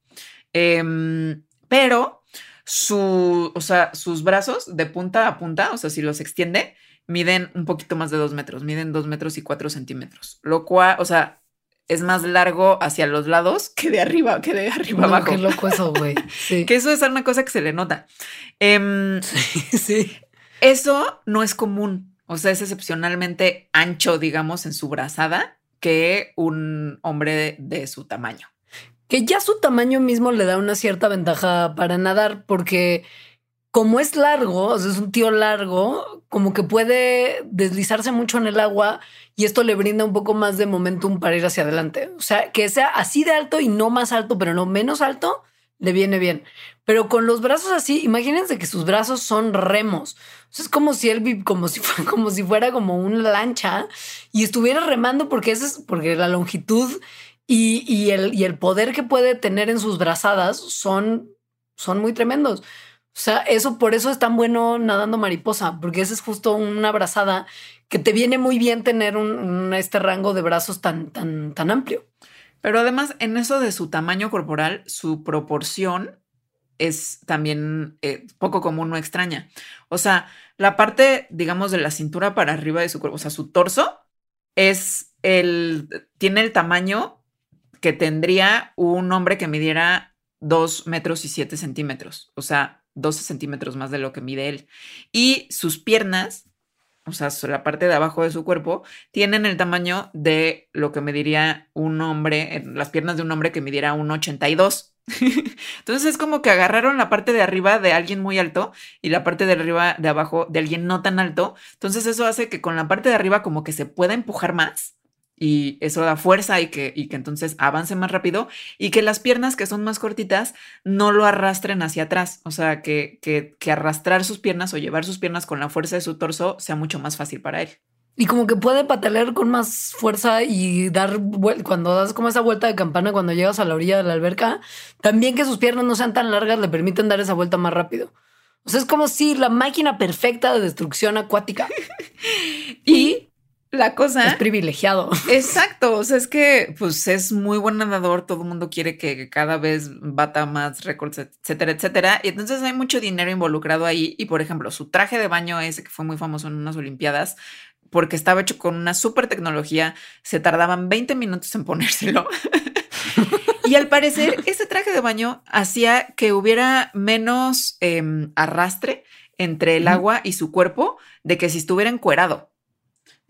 Em, pero su, o sea, sus brazos de punta a punta, o sea, si los extiende, miden un poquito más de dos metros, miden dos metros y cuatro centímetros, lo cual, o sea, es más largo hacia los lados que de arriba, que de arriba abajo. Qué loco eso, güey. Sí. que eso es una cosa que se le nota. Em, sí. Eso no es común. O sea, es excepcionalmente ancho, digamos, en su brazada que un hombre de, de su tamaño. Que ya su tamaño mismo le da una cierta ventaja para nadar, porque como es largo, es un tío largo, como que puede deslizarse mucho en el agua y esto le brinda un poco más de momentum para ir hacia adelante. O sea, que sea así de alto y no más alto, pero no menos alto, le viene bien. Pero con los brazos así, imagínense que sus brazos son remos. Es como si él, como si fuera, como si fuera como una lancha y estuviera remando porque es porque la longitud y, el, poder que puede tener en sus brazadas son, muy tremendos. O sea, eso por eso es tan bueno nadando mariposa, porque esa es justo una brazada que te viene muy bien tener un, este rango de brazos tan, tan, amplio. Pero además, en eso de su tamaño corporal, su proporción es también eh, poco común o extraña. O sea, la parte, digamos, de la cintura para arriba de su cuerpo, o sea, su torso es el, tiene el tamaño que tendría un hombre que midiera 2 metros y 7 centímetros, o sea, 12 centímetros más de lo que mide él. Y sus piernas, o sea, la parte de abajo de su cuerpo, tienen el tamaño de lo que mediría un hombre, las piernas de un hombre que midiera un 82. Entonces es como que agarraron la parte de arriba de alguien muy alto y la parte de arriba de abajo de alguien no tan alto. Entonces eso hace que con la parte de arriba como que se pueda empujar más y eso da fuerza y que, y que entonces avance más rápido y que las piernas que son más cortitas no lo arrastren hacia atrás, o sea, que, que, que arrastrar sus piernas o llevar sus piernas con la fuerza de su torso sea mucho más fácil para él. Y como que puede patalear con más fuerza y dar cuando das como esa vuelta de campana cuando llegas a la orilla de la alberca, también que sus piernas no sean tan largas le permiten dar esa vuelta más rápido. O sea, es como si la máquina perfecta de destrucción acuática. y la cosa. Es privilegiado. Exacto. O sea, es que pues es muy buen nadador. Todo el mundo quiere que cada vez bata más récords, etcétera, etcétera. Y entonces hay mucho dinero involucrado ahí. Y por ejemplo, su traje de baño, ese que fue muy famoso en unas Olimpiadas, porque estaba hecho con una super tecnología, se tardaban 20 minutos en ponérselo. y al parecer, ese traje de baño hacía que hubiera menos em, arrastre entre el agua y su cuerpo de que si estuviera encuerado.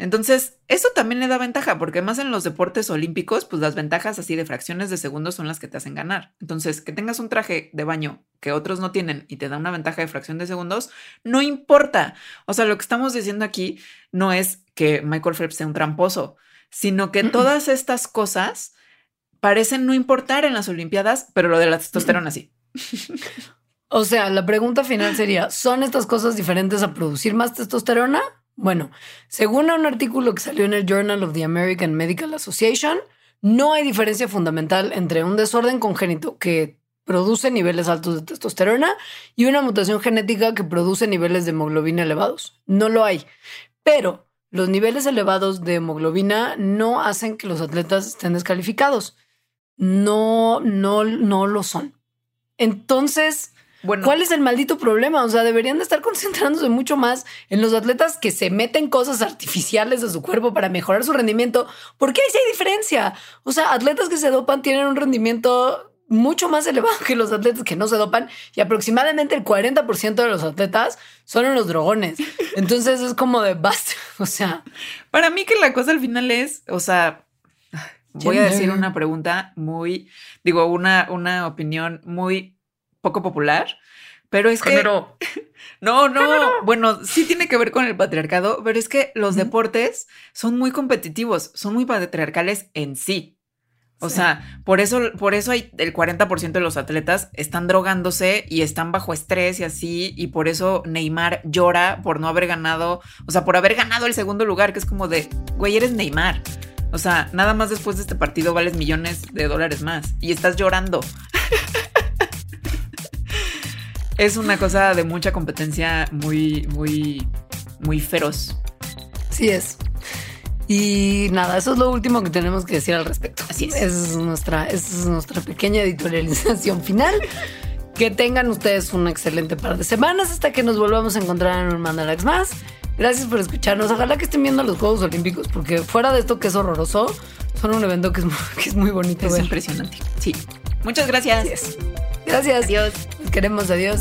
Entonces, eso también le da ventaja, porque más en los deportes olímpicos, pues las ventajas así de fracciones de segundos son las que te hacen ganar. Entonces, que tengas un traje de baño que otros no tienen y te da una ventaja de fracción de segundos, no importa. O sea, lo que estamos diciendo aquí no es que Michael Phelps sea un tramposo, sino que todas estas cosas parecen no importar en las Olimpiadas, pero lo de la testosterona sí. O sea, la pregunta final sería, ¿son estas cosas diferentes a producir más testosterona? Bueno, según un artículo que salió en el Journal of the American Medical Association, no hay diferencia fundamental entre un desorden congénito que produce niveles altos de testosterona y una mutación genética que produce niveles de hemoglobina elevados. No lo hay. Pero los niveles elevados de hemoglobina no hacen que los atletas estén descalificados. No, no, no lo son. Entonces, ¿Cuál es el maldito problema? O sea, deberían de estar concentrándose mucho más en los atletas que se meten cosas artificiales a su cuerpo para mejorar su rendimiento, porque ahí sí hay diferencia. O sea, atletas que se dopan tienen un rendimiento mucho más elevado que los atletas que no se dopan y aproximadamente el 40% de los atletas son los drogones. Entonces es como de basta. O sea, para mí que la cosa al final es, o sea, voy a decir una pregunta muy, digo, una, una opinión muy poco popular, pero es que... No, no, bueno, sí tiene que ver con el patriarcado, pero es que los deportes son muy competitivos, son muy patriarcales en sí. O sea, por eso, por eso hay el 40% de los atletas están drogándose y están bajo estrés y así, y por eso Neymar llora por no haber ganado, o sea, por haber ganado el segundo lugar, que es como de, güey, eres Neymar. O sea, nada más después de este partido vales millones de dólares más y estás llorando. Es una cosa de mucha competencia muy, muy, muy feroz. Sí es. Y nada, eso es lo último que tenemos que decir al respecto. Así es. Esa es nuestra, es nuestra pequeña editorialización final. Que tengan ustedes un excelente par de semanas hasta que nos volvamos a encontrar en un Mandalax más. Gracias por escucharnos. Ojalá que estén viendo los Juegos Olímpicos, porque fuera de esto que es horroroso, son un evento que es muy, que es muy bonito. Es impresionante. Sí. Muchas gracias. Gracias. Adiós. Nos queremos. Adiós.